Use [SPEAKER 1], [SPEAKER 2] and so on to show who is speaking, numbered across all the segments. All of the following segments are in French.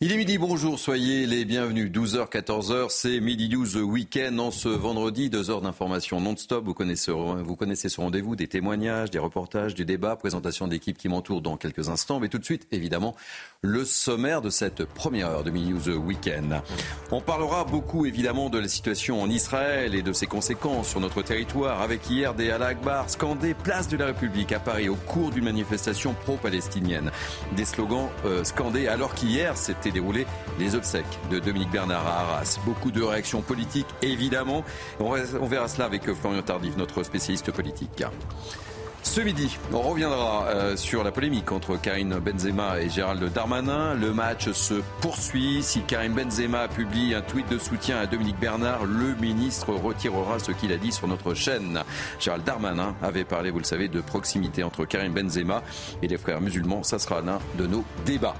[SPEAKER 1] Il est midi, bonjour, soyez les bienvenus. 12h, 14h, c'est Midi 12 Week-end en ce vendredi. Deux heures d'information non-stop. Vous connaissez, ce rendez-vous, des témoignages, des reportages, du débat, présentation d'équipes qui m'entourent dans quelques instants. Mais tout de suite, évidemment, le sommaire de cette première heure de Midi News Week-end. On parlera beaucoup, évidemment, de la situation en Israël et de ses conséquences sur notre territoire avec hier des Allah Akbar scandés place de la République à Paris au cours d'une manifestation pro-palestinienne. Des slogans euh, scandés alors qu'hier, c'était déroulé les obsèques de Dominique Bernard à Arras. Beaucoup de réactions politiques, évidemment. On verra cela avec Florian Tardif, notre spécialiste politique. Ce midi, on reviendra euh, sur la polémique entre Karim Benzema et Gérald Darmanin. Le match se poursuit. Si Karim Benzema publie un tweet de soutien à Dominique Bernard, le ministre retirera ce qu'il a dit sur notre chaîne. Gérald Darmanin avait parlé, vous le savez, de proximité entre Karim Benzema et les frères musulmans. Ça sera l'un de nos débats.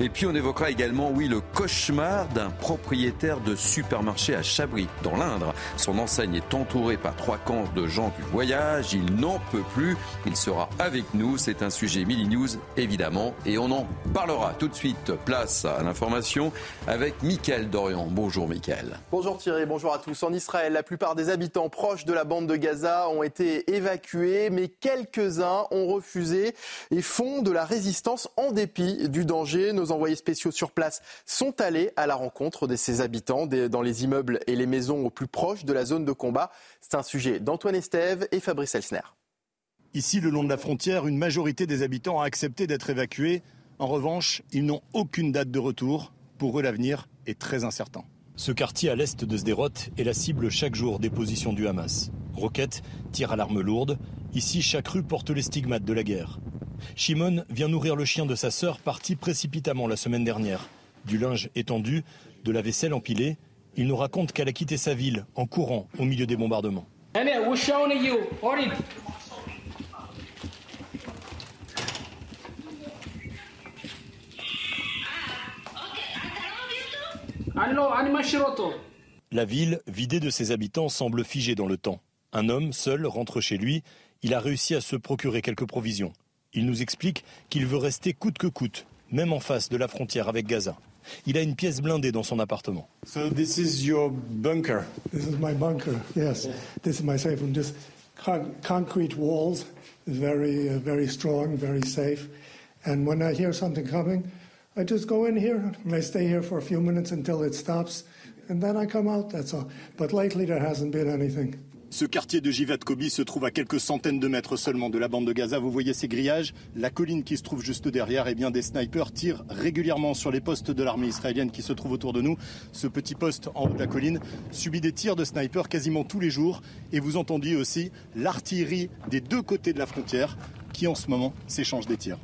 [SPEAKER 1] Et puis on évoquera également, oui, le cauchemar d'un propriétaire de supermarché à Chabris, dans l'Indre. Son enseigne est entourée par trois camps de gens du voyage. Il n'en peut plus. Il sera avec nous. C'est un sujet Mini News, évidemment. Et on en parlera tout de suite. Place à l'information avec Mickaël Dorian. Bonjour Mickaël.
[SPEAKER 2] Bonjour Thierry, bonjour à tous. En Israël, la plupart des habitants proches de la bande de Gaza ont été évacués, mais quelques-uns ont refusé et font de la résistance en dépit du danger. Nos envoyés spéciaux sur place sont allés à la rencontre de ces habitants dans les immeubles et les maisons au plus proches de la zone de combat. C'est un sujet d'Antoine Estève et Fabrice Elsner.
[SPEAKER 3] Ici, le long de la frontière, une majorité des habitants a accepté d'être évacués. En revanche, ils n'ont aucune date de retour. Pour eux, l'avenir est très incertain. Ce quartier à l'est de Sderot est la cible chaque jour des positions du Hamas. Roquettes, tirs à l'arme lourde. Ici, chaque rue porte les stigmates de la guerre. Shimon vient nourrir le chien de sa sœur, parti précipitamment la semaine dernière. Du linge étendu, de la vaisselle empilée, il nous raconte qu'elle a quitté sa ville en courant au milieu des bombardements. La ville, vidée de ses habitants, semble figée dans le temps. Un homme, seul, rentre chez lui. Il a réussi à se procurer quelques provisions. Il nous explique qu'il veut rester coûte que coûte, même en face de la frontière avec Gaza. Il a une pièce blindée dans son appartement.
[SPEAKER 4] So this is your bunker?
[SPEAKER 5] This is my bunker. Yes, this is my safe room. Just con concrete walls, very, uh, very strong, very safe. And when I hear something coming, I just go in here and I stay here for a few minutes until it stops, and then I come out. That's all. But lately there hasn't been anything.
[SPEAKER 3] Ce quartier de Jivat Kobi se trouve à quelques centaines de mètres seulement de la bande de Gaza. Vous voyez ces grillages? La colline qui se trouve juste derrière, et eh bien des snipers tirent régulièrement sur les postes de l'armée israélienne qui se trouvent autour de nous. Ce petit poste en haut de la colline subit des tirs de snipers quasiment tous les jours. Et vous entendiez aussi l'artillerie des deux côtés de la frontière qui en ce moment s'échange des tirs.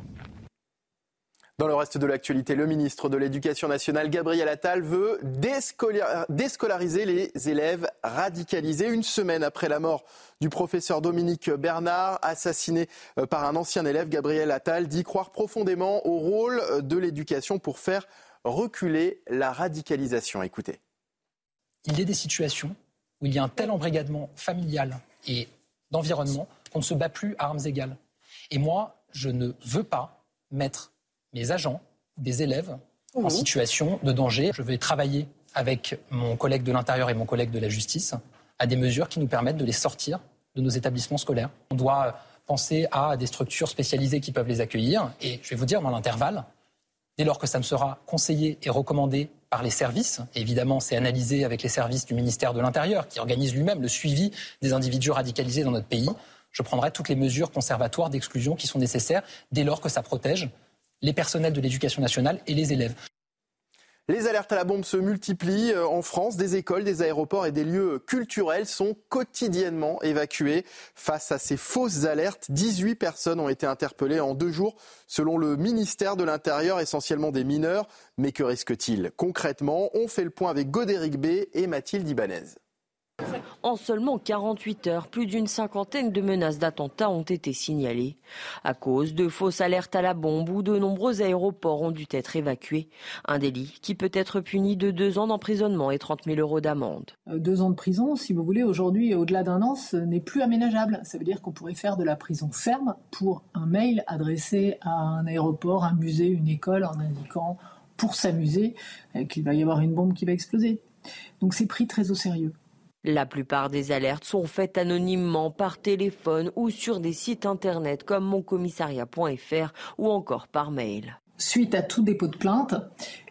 [SPEAKER 2] Dans le reste de l'actualité, le ministre de l'Éducation nationale, Gabriel Attal, veut déscolariser les élèves radicalisés une semaine après la mort du professeur Dominique Bernard, assassiné euh, par un ancien élève. Gabriel Attal dit croire profondément au rôle de l'éducation pour faire reculer la radicalisation. Écoutez.
[SPEAKER 6] Il y a des situations où il y a un tel embrigadement familial et d'environnement qu'on ne se bat plus à armes égales. Et moi, je ne veux pas mettre mes agents, des élèves en situation de danger. Je vais travailler avec mon collègue de l'Intérieur et mon collègue de la Justice à des mesures qui nous permettent de les sortir de nos établissements scolaires. On doit penser à des structures spécialisées qui peuvent les accueillir. Et je vais vous dire, dans l'intervalle, dès lors que ça me sera conseillé et recommandé par les services, évidemment c'est analysé avec les services du ministère de l'Intérieur, qui organise lui-même le suivi des individus radicalisés dans notre pays, je prendrai toutes les mesures conservatoires d'exclusion qui sont nécessaires dès lors que ça protège les personnels de l'éducation nationale et les élèves.
[SPEAKER 2] Les alertes à la bombe se multiplient euh, en France. Des écoles, des aéroports et des lieux culturels sont quotidiennement évacués. Face à ces fausses alertes, 18 personnes ont été interpellées en deux jours, selon le ministère de l'Intérieur, essentiellement des mineurs. Mais que risque-t-il? Concrètement, on fait le point avec Godéric B et Mathilde Ibanez.
[SPEAKER 7] En seulement 48 heures, plus d'une cinquantaine de menaces d'attentats ont été signalées. À cause de fausses alertes à la bombe où de nombreux aéroports ont dû être évacués. Un délit qui peut être puni de deux ans d'emprisonnement et 30 000 euros d'amende.
[SPEAKER 8] Euh, deux ans de prison, si vous voulez, aujourd'hui, au-delà d'un an, ce n'est plus aménageable. Ça veut dire qu'on pourrait faire de la prison ferme pour un mail adressé à un aéroport, un musée, une école en indiquant pour s'amuser euh, qu'il va y avoir une bombe qui va exploser. Donc c'est pris très au sérieux.
[SPEAKER 7] La plupart des alertes sont faites anonymement par téléphone ou sur des sites internet comme moncommissariat.fr ou encore par mail.
[SPEAKER 8] Suite à tout dépôt de plainte,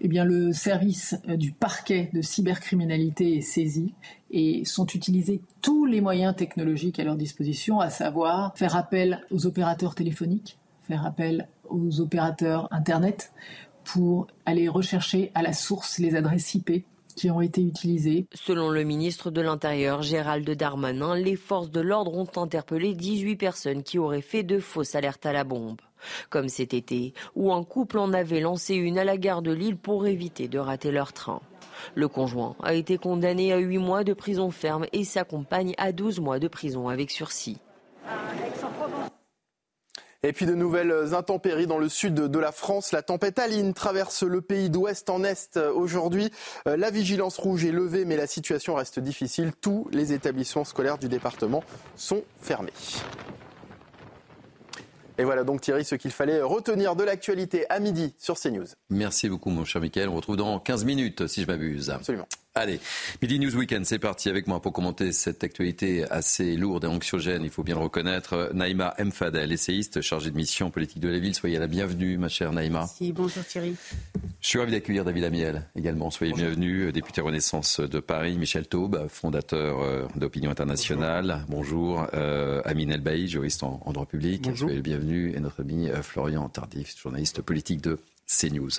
[SPEAKER 8] eh le service euh, du parquet de cybercriminalité est saisi et sont utilisés tous les moyens technologiques à leur disposition, à savoir faire appel aux opérateurs téléphoniques, faire appel aux opérateurs Internet pour aller rechercher à la source les adresses IP qui ont été.
[SPEAKER 7] Selon le ministre de l'Intérieur, Gérald Darmanin, les forces de l'ordre ont interpellé 18 personnes qui auraient fait de fausses alertes à la bombe. Comme cet été, où un couple en avait lancé une à la gare de Lille pour éviter de rater leur train. Le conjoint a été condamné à 8 mois de prison ferme et sa compagne à 12 mois de prison avec sursis.
[SPEAKER 2] Et puis de nouvelles intempéries dans le sud de la France. La tempête Aline traverse le pays d'ouest en est aujourd'hui. Euh, la vigilance rouge est levée, mais la situation reste difficile. Tous les établissements scolaires du département sont fermés. Et voilà donc Thierry ce qu'il fallait retenir de l'actualité à midi sur CNews.
[SPEAKER 1] Merci beaucoup mon cher Michael. On retrouve dans 15 minutes si je m'abuse.
[SPEAKER 2] Absolument.
[SPEAKER 1] Allez, Midi News Weekend, c'est parti avec moi pour commenter cette actualité assez lourde et anxiogène, il faut bien le reconnaître. Naïma Mfadel, essayiste chargée de mission politique de la ville. Soyez la bienvenue, ma chère Naïma.
[SPEAKER 9] Merci, bonjour Thierry.
[SPEAKER 1] Je suis ravi d'accueillir David Amiel également. Soyez bienvenue, député Renaissance de Paris. Michel Taube, fondateur euh, d'Opinion Internationale. Bonjour. Euh, Amine Elbaï, juriste en, droit public.
[SPEAKER 10] Bonjour.
[SPEAKER 1] Soyez le bienvenu. Et notre ami euh, Florian Tardif, journaliste politique de CNews.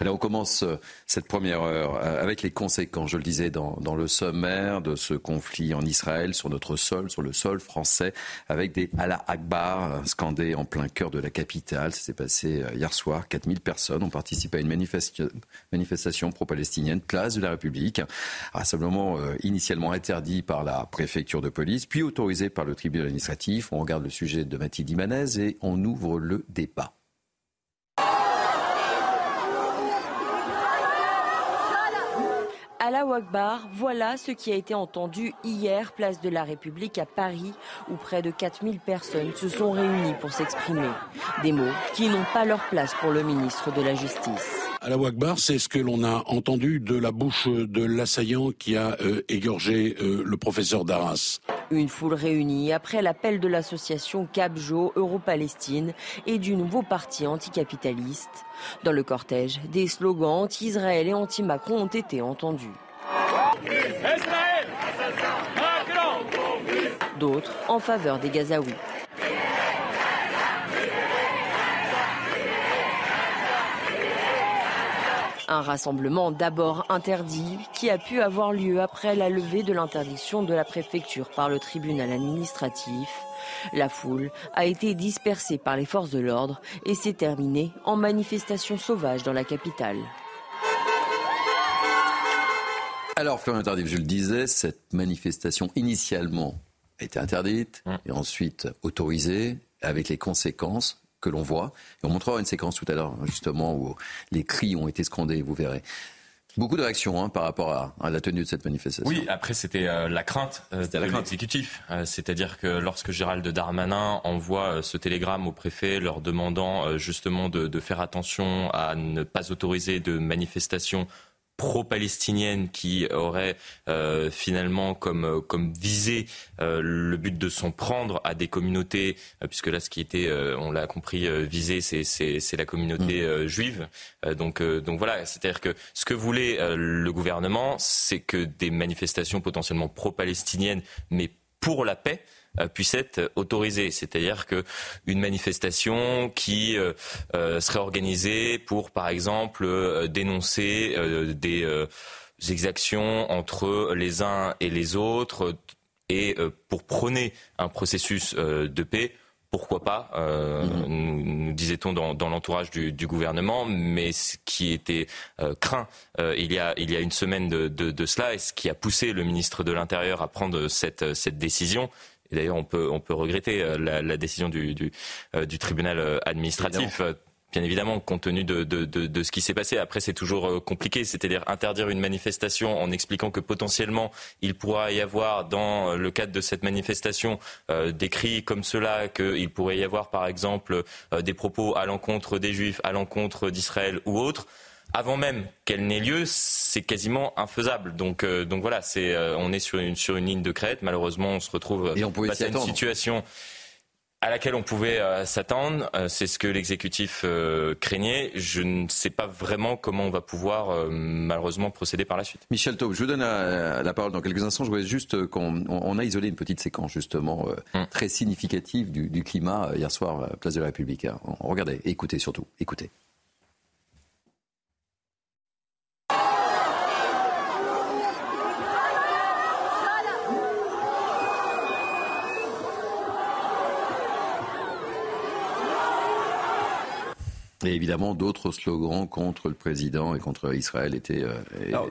[SPEAKER 1] Alors on commence euh, cette première heure euh, avec les conséquences, je le disais, dans, le sommaire de ce conflit en Israël, sur notre sol, sur le sol français, avec des Allah Akbar euh, scandés en plein cœur de la capitale. Ça s'est passé hier soir. 4000 personnes ont participé à une manifestation pro-palestinienne, place de la République, rassemblement initialement interdit par la préfecture de police, puis autorisé par le tribunal administratif. On regarde le sujet de Mathilde Imanez et on ouvre le débat.
[SPEAKER 7] Allah Akbar, voilà ce qui a été entendu hier, place de la République à Paris, où près de 4000 personnes se sont réunies pour s'exprimer. Des mots qui n'ont pas leur place pour le ministre de la Justice.
[SPEAKER 11] Allah Akbar, c'est ce que l'on a entendu de la bouche de l'assaillant qui a euh, égorgé euh, le professeur d'Arras.
[SPEAKER 7] Une foule réunie après l'appel de l'association Capjo Euro-Palestine et du nouveau parti anticapitaliste. Dans le cortège, des slogans anti-Israël et anti-Macron ont été entendus. D'autres en faveur des Gazaouis. Un rassemblement d'abord interdit qui a pu avoir lieu après la levée de l'interdiction de la préfecture par le tribunal administratif. La foule a été dispersée par les forces de l'ordre et s'est terminée en manifestation sauvage dans la capitale.
[SPEAKER 1] Alors, Florian Tardif, je le disais, cette manifestation initialement a été interdite mmh. et ensuite autorisée avec les conséquences que l'on voit. Et on montrera une séquence tout à l'heure, justement, où les cris ont été scandés, vous verrez. Beaucoup de réactions hein, par rapport à, la tenue de cette manifestation.
[SPEAKER 10] Oui, après c'était euh, la crainte euh, de l'exécutif. Euh, c'est-à-dire que lorsque Gérald Darmanin envoie ce télégramme au préfet leur demandant justement de, de, faire attention à ne pas autoriser de manifestations pro-palestinienne qui aurait euh, finalement comme, euh, comme visé euh, le but de s'en prendre à des communautés, puisque là ce qui était, on l'a compris, visé, c'est la communauté mm. juive. donc, donc voilà, c'est-à-dire que ce que voulait le gouvernement, c'est que des manifestations potentiellement pro-palestiniennes, mais pour la paix, puisse être autorisée. C'est-à-dire qu'une manifestation qui serait organisée pour, par exemple, dénoncer des exactions entre les uns et les autres et pour prôner un processus de paix, pourquoi pas, euh, mhm. nous, disait-on dans, l'entourage du, gouvernement, mais ce qui était euh, craint euh, il, y a, il y a une semaine de, cela et ce qui a poussé le ministre de l'Intérieur à prendre cette, cette décision, et d'ailleurs on peut, on peut regretter la, décision du, du, du tribunal administratif bien évidemment, compte tenu de, de, de, de ce qui s'est passé. Après, c'est toujours euh, compliqué, c'est-à-dire interdire une manifestation en expliquant que potentiellement il pourra y avoir, dans le cadre de cette manifestation, euh, des cris comme cela, qu'il pourrait y avoir, par exemple, euh, des propos à l'encontre des Juifs, à l'encontre d'Israël ou autres. Avant même qu'elle n'ait lieu, c'est quasiment infaisable. Donc, donc voilà, c'est, on est sur une, sur une ligne de crête. Malheureusement, on se retrouve
[SPEAKER 1] Et on
[SPEAKER 10] face à une situation à laquelle on pouvait euh, s'attendre. Euh, c'est ce que l'exécutif euh, craignait. Je ne sais pas vraiment comment on va pouvoir malheureusement procéder par la suite.
[SPEAKER 1] Michel Taub, je vous donne la, parole dans quelques instants. Je voudrais juste qu'on on a isolé une petite séquence justement hum. très significative du, du, climat hier soir à place de la République. Hein. Regardez, écoutez surtout, écoutez. Et évidemment, d'autres slogans contre le président et contre Israël étaient euh,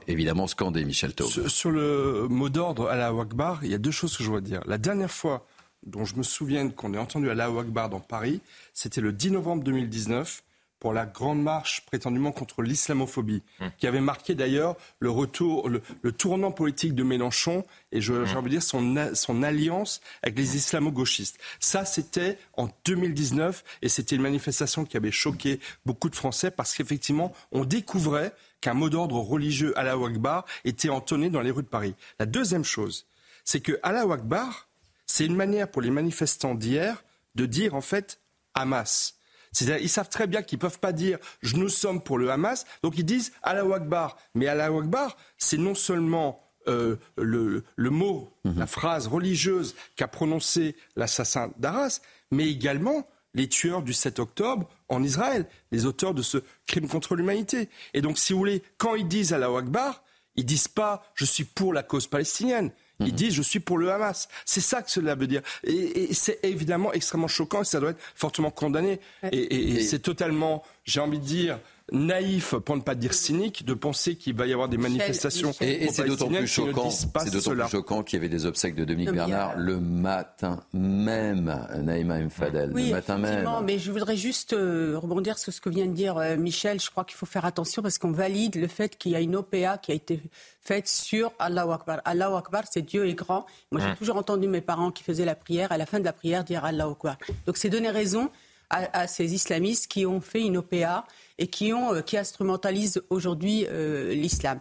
[SPEAKER 1] évidemment scandés, Michel Taub.
[SPEAKER 9] Sur, le mot d'ordre à la Wakbar, il y a deux choses que je voudrais dire. La dernière fois dont je me souviens qu'on ait entendu à la Wakbar dans Paris, c'était le 10 novembre 2019 pour la grande marche prétendument contre l'islamophobie, hum. qui avait marqué d'ailleurs le retour, le, tournant politique de Mélenchon et je, j'ai hum. envie de dire son, son alliance avec les islamo-gauchistes. Ça, c'était en 2019 et c'était une manifestation qui avait choqué beaucoup de Français parce qu'effectivement, on découvrait qu'un mot d'ordre religieux à la Akbar était entonné dans les rues de Paris. La deuxième chose, c'est que la Akbar, c'est une manière pour les manifestants d'hier de dire en fait Hamas. Ils savent très bien qu'ils ne peuvent pas dire nous sommes pour le Hamas, donc ils disent Allah Akbar. Mais Allah Akbar, c'est non seulement euh, le, mot, mhm. la phrase religieuse qu'a prononcé l'assassin d'Arras, mais également les tueurs du 7 octobre en Israël, les auteurs de ce crime contre l'humanité. Et donc, si vous voulez, quand ils disent Allah Akbar, ils disent pas je suis pour la cause palestinienne. Ils disent je suis pour le Hamas. C'est ça que cela veut dire. Et, c'est évidemment extrêmement choquant et ça doit être fortement condamné. et c'est totalement, j'ai envie de dire, naïf, pour ne pas dire cynique, de penser qu'il va y avoir des manifestations.
[SPEAKER 1] Et, c'est d'autant plus choquant, c'est d'autant plus choquant qu'il y avait des obsèques de Dominique Bernard le matin même, Naïma Mfadel,
[SPEAKER 12] oui,
[SPEAKER 1] le matin même.
[SPEAKER 12] Mais je voudrais juste euh, rebondir sur ce que vient de dire euh, Michel. Je crois qu'il faut faire attention parce qu'on valide le fait qu'il y a une OPA qui a été faite sur Allah Akbar. Allah Akbar, c'est Dieu est grand. Moi, j'ai toujours entendu mes parents qui faisaient la prière, à la fin de la prière, dire Allah Akbar. Donc, c'est donner raison à, ces islamistes qui ont fait une OPA et qui, ont, euh, qui instrumentalisent aujourd'hui euh, l'islam.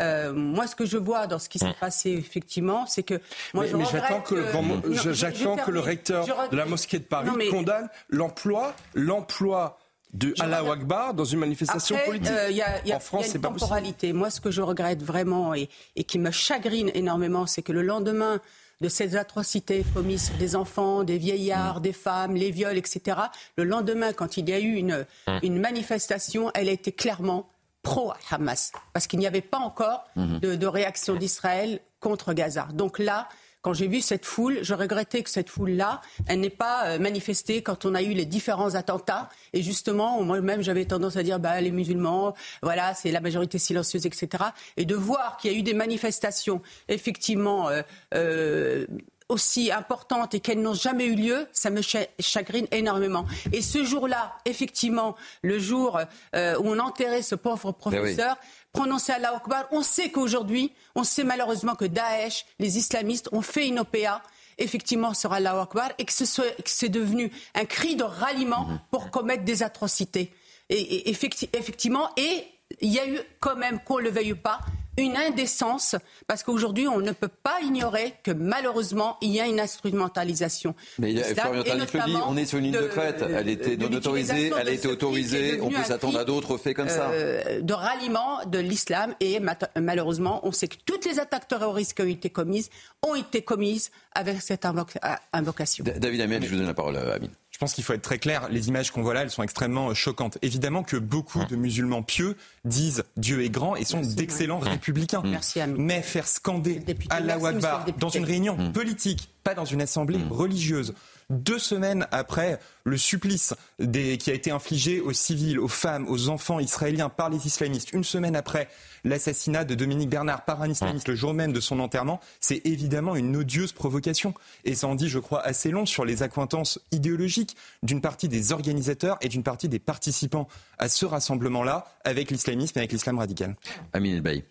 [SPEAKER 12] Euh, moi, ce que je vois dans ce qui s'est mm. passé, effectivement, c'est que.
[SPEAKER 9] Moi, mais, j'attends que, que, le recteur de la mosquée de Paris condamne l'emploi, l'emploi de Allah Akbar dans une manifestation politique.
[SPEAKER 12] y a, y a, en France, c'est pas temporalité. Moi, ce que je regrette vraiment et, et qui me chagrine énormément, c'est que le lendemain de ces atrocités commises sur des enfants, des vieillards, des femmes, les viols, etc. Le lendemain, quand il y a eu une, hum. une manifestation, elle a été clairement pro-Hamas, parce qu'il n'y avait pas encore hum. de, de réaction d'Israël contre Gaza. Donc là, quand j'ai vu cette foule, je regrettais que cette foule-là, elle n'ait pas euh, manifesté quand on a eu les différents attentats. Et justement, moi-même, j'avais tendance à dire, bah, les musulmans, voilà, c'est la majorité silencieuse, etc. Et de voir qu'il y a eu des manifestations, effectivement, euh, euh, aussi importantes et qu'elles n'ont jamais eu lieu, ça me chagrine énormément. Et ce jour-là, effectivement, le jour où on enterrait ce pauvre ben professeur, prononcer Allah Akbar. On sait qu'aujourd'hui, on sait malheureusement que Daesh, les islamistes, ont fait une OPA effectivement sur Allah Akbar et que c'est devenu un cri de ralliement mhm. pour commettre des atrocités. Et, effectivement, et il y a eu quand même, qu'on ne le veuille pas, une indécence, parce qu'aujourd'hui, on ne peut pas ignorer que malheureusement, il y a une instrumentalisation.
[SPEAKER 1] Mais il y a, Florian le dit, on est sur une ligne de, crête. Elle était non autorisée, elle a été autorisée. On peut s'attendre à d'autres faits comme ça.
[SPEAKER 12] Euh, de ralliement de l'islam. Et malheureusement, on sait que toutes les attaques terroristes qui ont été commises ont été commises avec cette invocation.
[SPEAKER 1] David Amiel, je vous donne la parole, à Amine.
[SPEAKER 13] Je pense qu'il faut être très clair. Les images qu'on voit là, elles sont extrêmement euh, choquantes. Évidemment que beaucoup de musulmans pieux disent Dieu est grand et sont d'excellents républicains.
[SPEAKER 12] Merci,
[SPEAKER 13] Mais faire scander Allah Akbar dans une réunion mm. politique, pas dans une assemblée mm. religieuse, deux semaines après le supplice qui a été infligé aux civils, aux femmes, aux enfants israéliens par les islamistes, une semaine après l'assassinat de Dominique Bernard par un islamiste le jour même de son enterrement, c'est évidemment une odieuse provocation. Et ça en dit, je crois, assez long sur les accointances idéologiques d'une partie des organisateurs et d'une partie des participants à ce rassemblement-là avec l'islamisme et avec l'islam radical.
[SPEAKER 1] Amin Elbaï.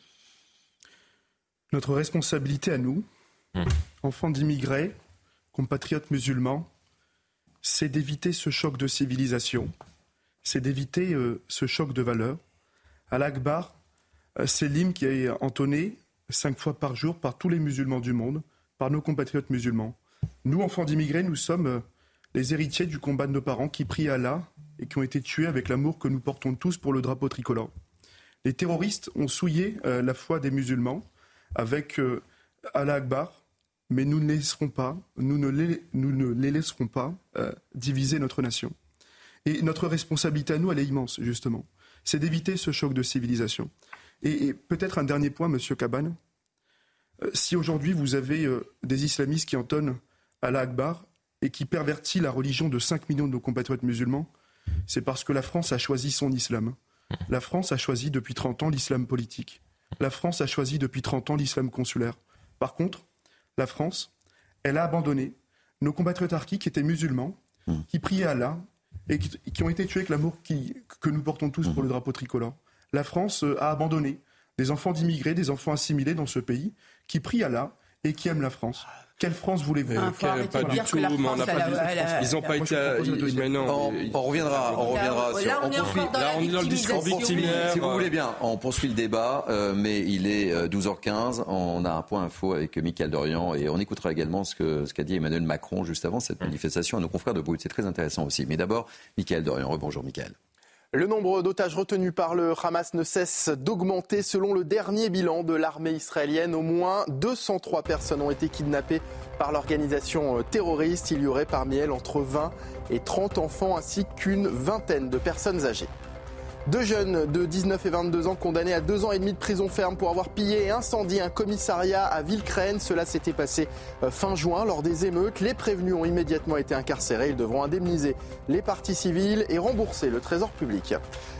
[SPEAKER 14] Notre responsabilité à nous, hmm. enfants d'immigrés, compatriotes musulmans, c'est d'éviter ce choc de civilisation, c'est d'éviter euh, ce choc de valeurs. À l'Akbar, euh, c'est l'hymne qui est entonné cinq fois par jour par tous les musulmans du monde, par nos compatriotes musulmans. Nous, enfants d'immigrés, nous sommes euh, les héritiers du combat de nos parents qui prient Allah et qui ont été tués avec l'amour que nous portons tous pour le drapeau tricolore. Les terroristes ont souillé la foi des musulmans avec Allah Akbar, mais nous ne laisserons pas, nous ne les, nous ne les laisserons pas euh, diviser notre nation. Et notre responsabilité à nous, elle est immense, justement. C'est d'éviter ce choc de civilisation. Et, peut-être un dernier point, Monsieur Cabane. Euh, si aujourd'hui vous avez euh, des islamistes qui entonnent Allah Akbar et qui pervertit la religion de 5 millions de nos compatriotes musulmans, c'est parce que la France a choisi son islam. La France a choisi depuis 30 ans l'islam politique. La France a choisi depuis 30 ans l'islam consulaire. Par contre, la France, elle a abandonné nos compatriotes harkis qui étaient musulmans, hmm. qui priaient Allah et qui, ont été tués avec l'amour que nous portons tous pour le hmm. drapeau tricolore. La France euh, a abandonné des enfants d'immigrés, des enfants assimilés dans ce pays, qui prient Allah et qui aiment la France. Quelle France voulez-vous
[SPEAKER 9] ah, Pas du tout, mais on n'a pas Ils n'ont pas été.
[SPEAKER 1] On reviendra, on reviendra
[SPEAKER 12] sur. Là, on, est dans le discours victimaire.
[SPEAKER 1] Si vous voulez bien, on poursuit le débat, euh, mais il est 12h15. Euh, on a un point info avec Michael Dorian et on écoutera également ce qu'a ce qu'a dit Emmanuel Macron juste avant cette manifestation à nos confrères de Brut. C'est très intéressant aussi. Mais d'abord, Michael Dorian. Rebonjour, Michael.
[SPEAKER 2] Le nombre d'otages retenus par le Hamas ne cesse d'augmenter. Selon le dernier bilan de l'armée israélienne, au moins 203 personnes ont été kidnappées par l'organisation euh, terroriste. Il y aurait parmi elles entre 20 et 30 enfants ainsi qu'une vingtaine de personnes âgées. Deux jeunes de 19 et 22 ans condamnés à deux ans et demi de prison ferme pour avoir pillé et incendié un commissariat à Villecrène. Cela s'était passé euh, fin juin lors des émeutes. Les prévenus ont immédiatement été incarcérés. Ils devront indemniser les parties civiles et rembourser le trésor public.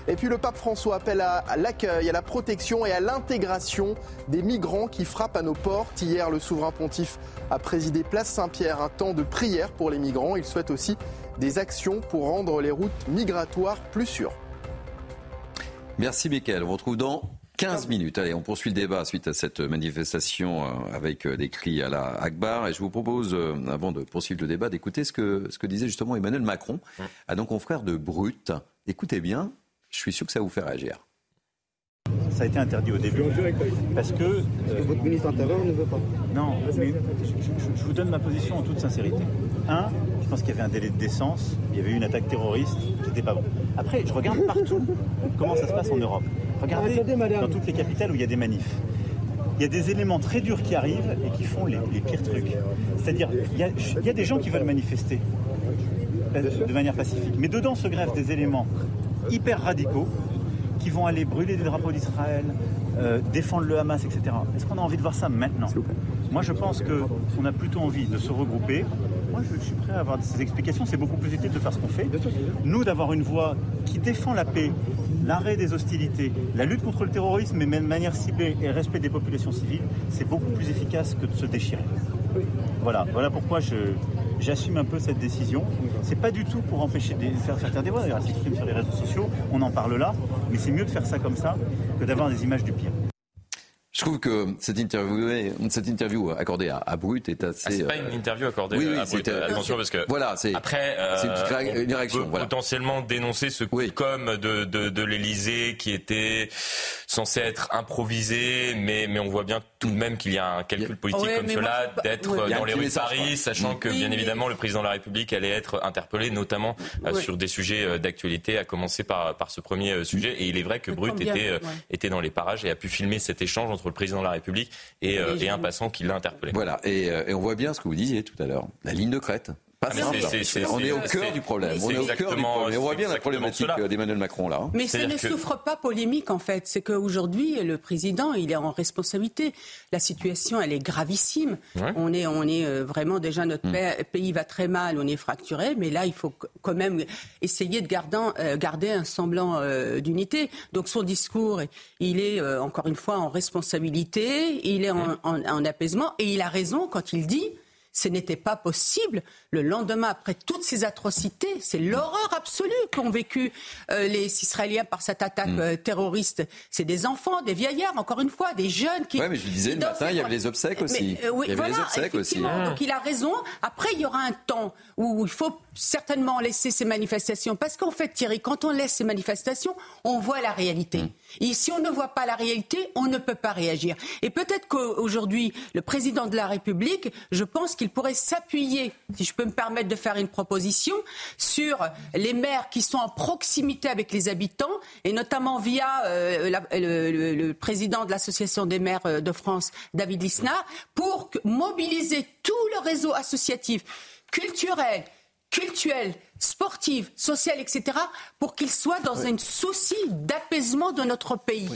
[SPEAKER 2] Et puis le pape François appelle à l'accueil, à la protection et à l'intégration des migrants qui frappent à nos portes. Hier, le souverain pontife a présidé Place Saint-Pierre un temps de prière pour les migrants. Il souhaite aussi des actions pour rendre les routes migratoires plus sûres.
[SPEAKER 1] Merci Michael. On vous retrouve dans 15 minutes. Allez, on poursuit le débat suite à cette manifestation euh, avec euh, des cris à la Akbar. Et je vous propose, euh, avant de poursuivre le débat, d'écouter ce que, ce que disait justement Emmanuel Macron à nos confrères de Brut. Écoutez bien, je suis sûr que ça vous faire réagir.
[SPEAKER 15] Ça a été interdit au début. Parce que. Euh,
[SPEAKER 16] votre ministre intérieur ne veut pas.
[SPEAKER 15] Non, mais je, vous donne ma position en toute sincérité. Un, je pense qu'il y avait un délai de décence, il y avait eu une attaque terroriste qui n'était pas bon. Après, je regarde partout comment ça se passe en Europe. Regardez dans toutes les capitales où il y a des manifs. Il y a des éléments très durs qui arrivent et qui font les, pires trucs. C'est-à-dire, il y, a, il y a des gens qui veulent manifester de manière pacifique. Mais dedans se greffent des éléments hyper radicaux qui vont aller brûler des drapeaux d'Israël, euh, défendre le Hamas, etc. Est-ce qu'on a envie de voir ça maintenant? Moi, je pense qu'on a plutôt envie de se regrouper. Moi, je, suis prêt à avoir ces explications. C'est beaucoup plus utile de faire ce qu'on fait. Nous, d'avoir une voix qui défend la paix, l'arrêt des hostilités, la lutte contre le terrorisme, mais même de manière ciblée et le respect des populations civiles, c'est beaucoup plus efficace que de se déchirer. Voilà, voilà pourquoi je, j'assume un peu cette décision. C'est pas du tout pour empêcher de faire, des voix. D'ailleurs, s'exprime sur les réseaux sociaux, on en parle là, mais c'est mieux de faire ça comme ça que d'avoir des images du pire.
[SPEAKER 1] Trouve que cette interview, cette interview accordée à, à Brut est assez. Ah,
[SPEAKER 10] c'est pas une interview accordée à Brut. Attention parce que
[SPEAKER 1] voilà, c'est
[SPEAKER 10] après
[SPEAKER 1] une, une, réaction.
[SPEAKER 10] Voilà. Potentiellement dénoncer ce oui. comme de, de, de l'Élysée qui était censé être improvisé, mais mais on voit bien tout de même qu'il y a un calcul politique comme cela d'être dans les rues de Paris, sachant que bien évidemment le président de la République allait être interpellé, notamment sur des sujets d'actualité, à commencer par par ce premier sujet. Et il est vrai que Brut était était dans les parages et a pu filmer cet échange entre le président de la République et, euh, et un passant qui l'a interpellé.
[SPEAKER 1] Voilà, et, euh, et, on voit bien ce que vous disiez tout à l'heure, la ligne de crête. Ah, on est au cœur du problème. On est au cœur du problème. on voit bien la problématique d'Emmanuel Macron là. Hein.
[SPEAKER 12] Mais ça ne souffre pas polémique en fait. C'est qu'aujourd'hui le président il est en responsabilité. La situation elle est gravissime. On est on est euh, vraiment déjà notre hmm. pays va très mal. On est fracturé. Mais là il faut quand même essayer de garder, euh, garder un semblant euh, d'unité. Donc son discours il est encore une fois en responsabilité. Il est en, en apaisement et il a raison quand il dit ce n'était pas possible. Le lendemain, après toutes ces atrocités, c'est l'horreur absolue qu'ont vécu euh, les Israéliens par cette attaque mm. euh, terroriste. C'est des enfants, des vieillards, encore une fois, des jeunes qui.
[SPEAKER 1] Oui, mais je disais le matin, il y avait les obsèques aussi.
[SPEAKER 12] Euh,
[SPEAKER 1] il y avait
[SPEAKER 12] les obsèques aussi. Donc il a raison. Après, il y aura un temps où il faut certainement laisser ces manifestations. Parce qu'en fait, Thierry, quand on laisse ces manifestations, on voit la réalité. Mm. Et si on ne voit pas la réalité, on ne peut pas réagir. Et peut-être qu'aujourd'hui, le président de la République, je pense qu'il pourrait s'appuyer, si je peux me permettre de faire une proposition, sur les maires qui sont en proximité avec les habitants, et notamment via euh, le, président de l'Association des maires euh, de France, David Lisnard, pour mobiliser tout le réseau associatif, culturel, culturel, sportive, sociale, etc., pour qu'il soit dans un souci d'apaisement de notre pays.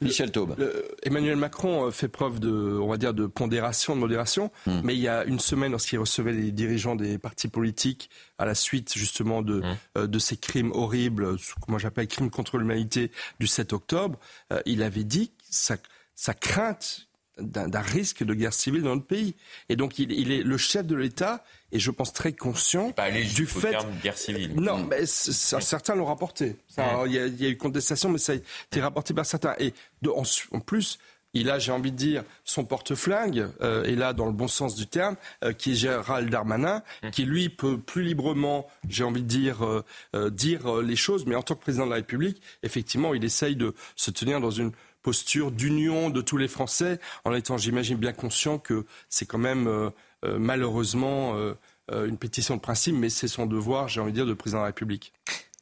[SPEAKER 1] Michel Taube.
[SPEAKER 9] Emmanuel Macron euh, fait preuve de, on va dire, de pondération, de modération, hmm. mais il y a une semaine, lorsqu'il recevait les dirigeants des partis politiques à la suite justement de, hmm. euh, de ces crimes horribles, comment j'appelle crimes contre l'humanité du 7 octobre, euh, il avait dit sa, sa crainte d'un risque de guerre civile dans notre pays. Et donc il, il est le chef de l'État et je pense très conscient
[SPEAKER 10] pas du fait. Terme guerre civile.
[SPEAKER 9] Non, mm. mais certains l'ont rapporté. Il y, a eu contestation, mais ça a été rapporté par certains. Et en, plus, il a, j'ai envie de dire, son porte-flingue, euh, et là dans le bon sens du terme, euh, qui est Gérald Darmanin, mm. qui lui peut plus librement, j'ai envie de dire, euh, dire les choses, mais en tant que président de la République, effectivement, il essaye de se tenir dans une posture d'union de tous les Français, en étant, j'imagine, bien conscient que c'est quand même euh, malheureusement euh, euh, une pétition de principe, mais c'est son devoir, j'ai envie de dire, de président de la République.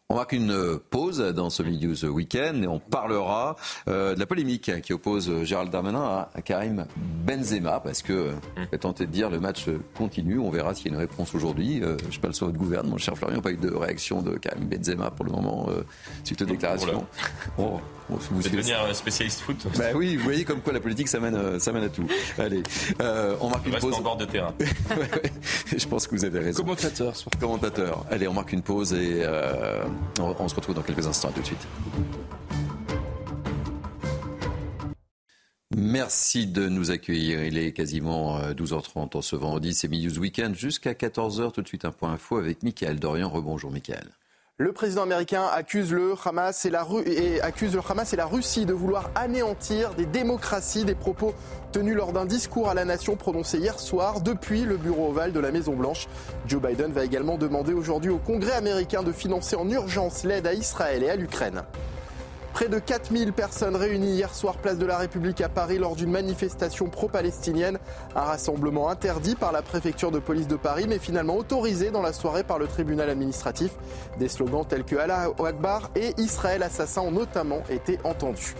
[SPEAKER 1] On marque une pause dans ce Midi ce week-end et on parlera de la polémique qui oppose Gérald Darmanin à, Karim Benzema parce que, je vais tenter de dire, le match continue. On verra s'il y a une réponse aujourd'hui. je ne sais pas le sur votre gouvernement, mon cher Florian, pas eu de réaction de Karim Benzema pour le moment suite aux déclarations.
[SPEAKER 10] Oh vous devenir un spécialiste foot.
[SPEAKER 1] Bah oui, vous voyez comme quoi la politique, ça mène, euh, ça mène à tout. Allez, euh, on marque une pause.
[SPEAKER 10] en bord de terrain.
[SPEAKER 1] Je pense que vous avez raison.
[SPEAKER 9] Commentateur.
[SPEAKER 1] Commentateur. Allez, on marque une pause et euh, on, on se retrouve dans quelques instants. À tout de suite. Merci de nous accueillir. Il est quasiment 12h30 en ce vendredi. C'est News Weekend jusqu'à 14h. Tout de suite un point info avec Mickaël Dorian. Rebonjour Mickaël.
[SPEAKER 2] Le président américain accuse le, Hamas et la, Russie de vouloir anéantir des démocraties, des propos tenus lors d'un discours à la nation prononcé hier soir depuis le bureau ovale de la Maison-Blanche. Joe Biden va également demander aujourd'hui au Congrès américain de financer en urgence l'aide à Israël et à l'Ukraine. Près de 4000 personnes réunies hier soir place de la République à Paris lors d'une manifestation pro-palestinienne. Un rassemblement interdit par la préfecture de police de Paris mais finalement autorisé dans la soirée par le tribunal administratif. Des slogans tels que Allah Akbar et Israël assassin ont notamment été entendus.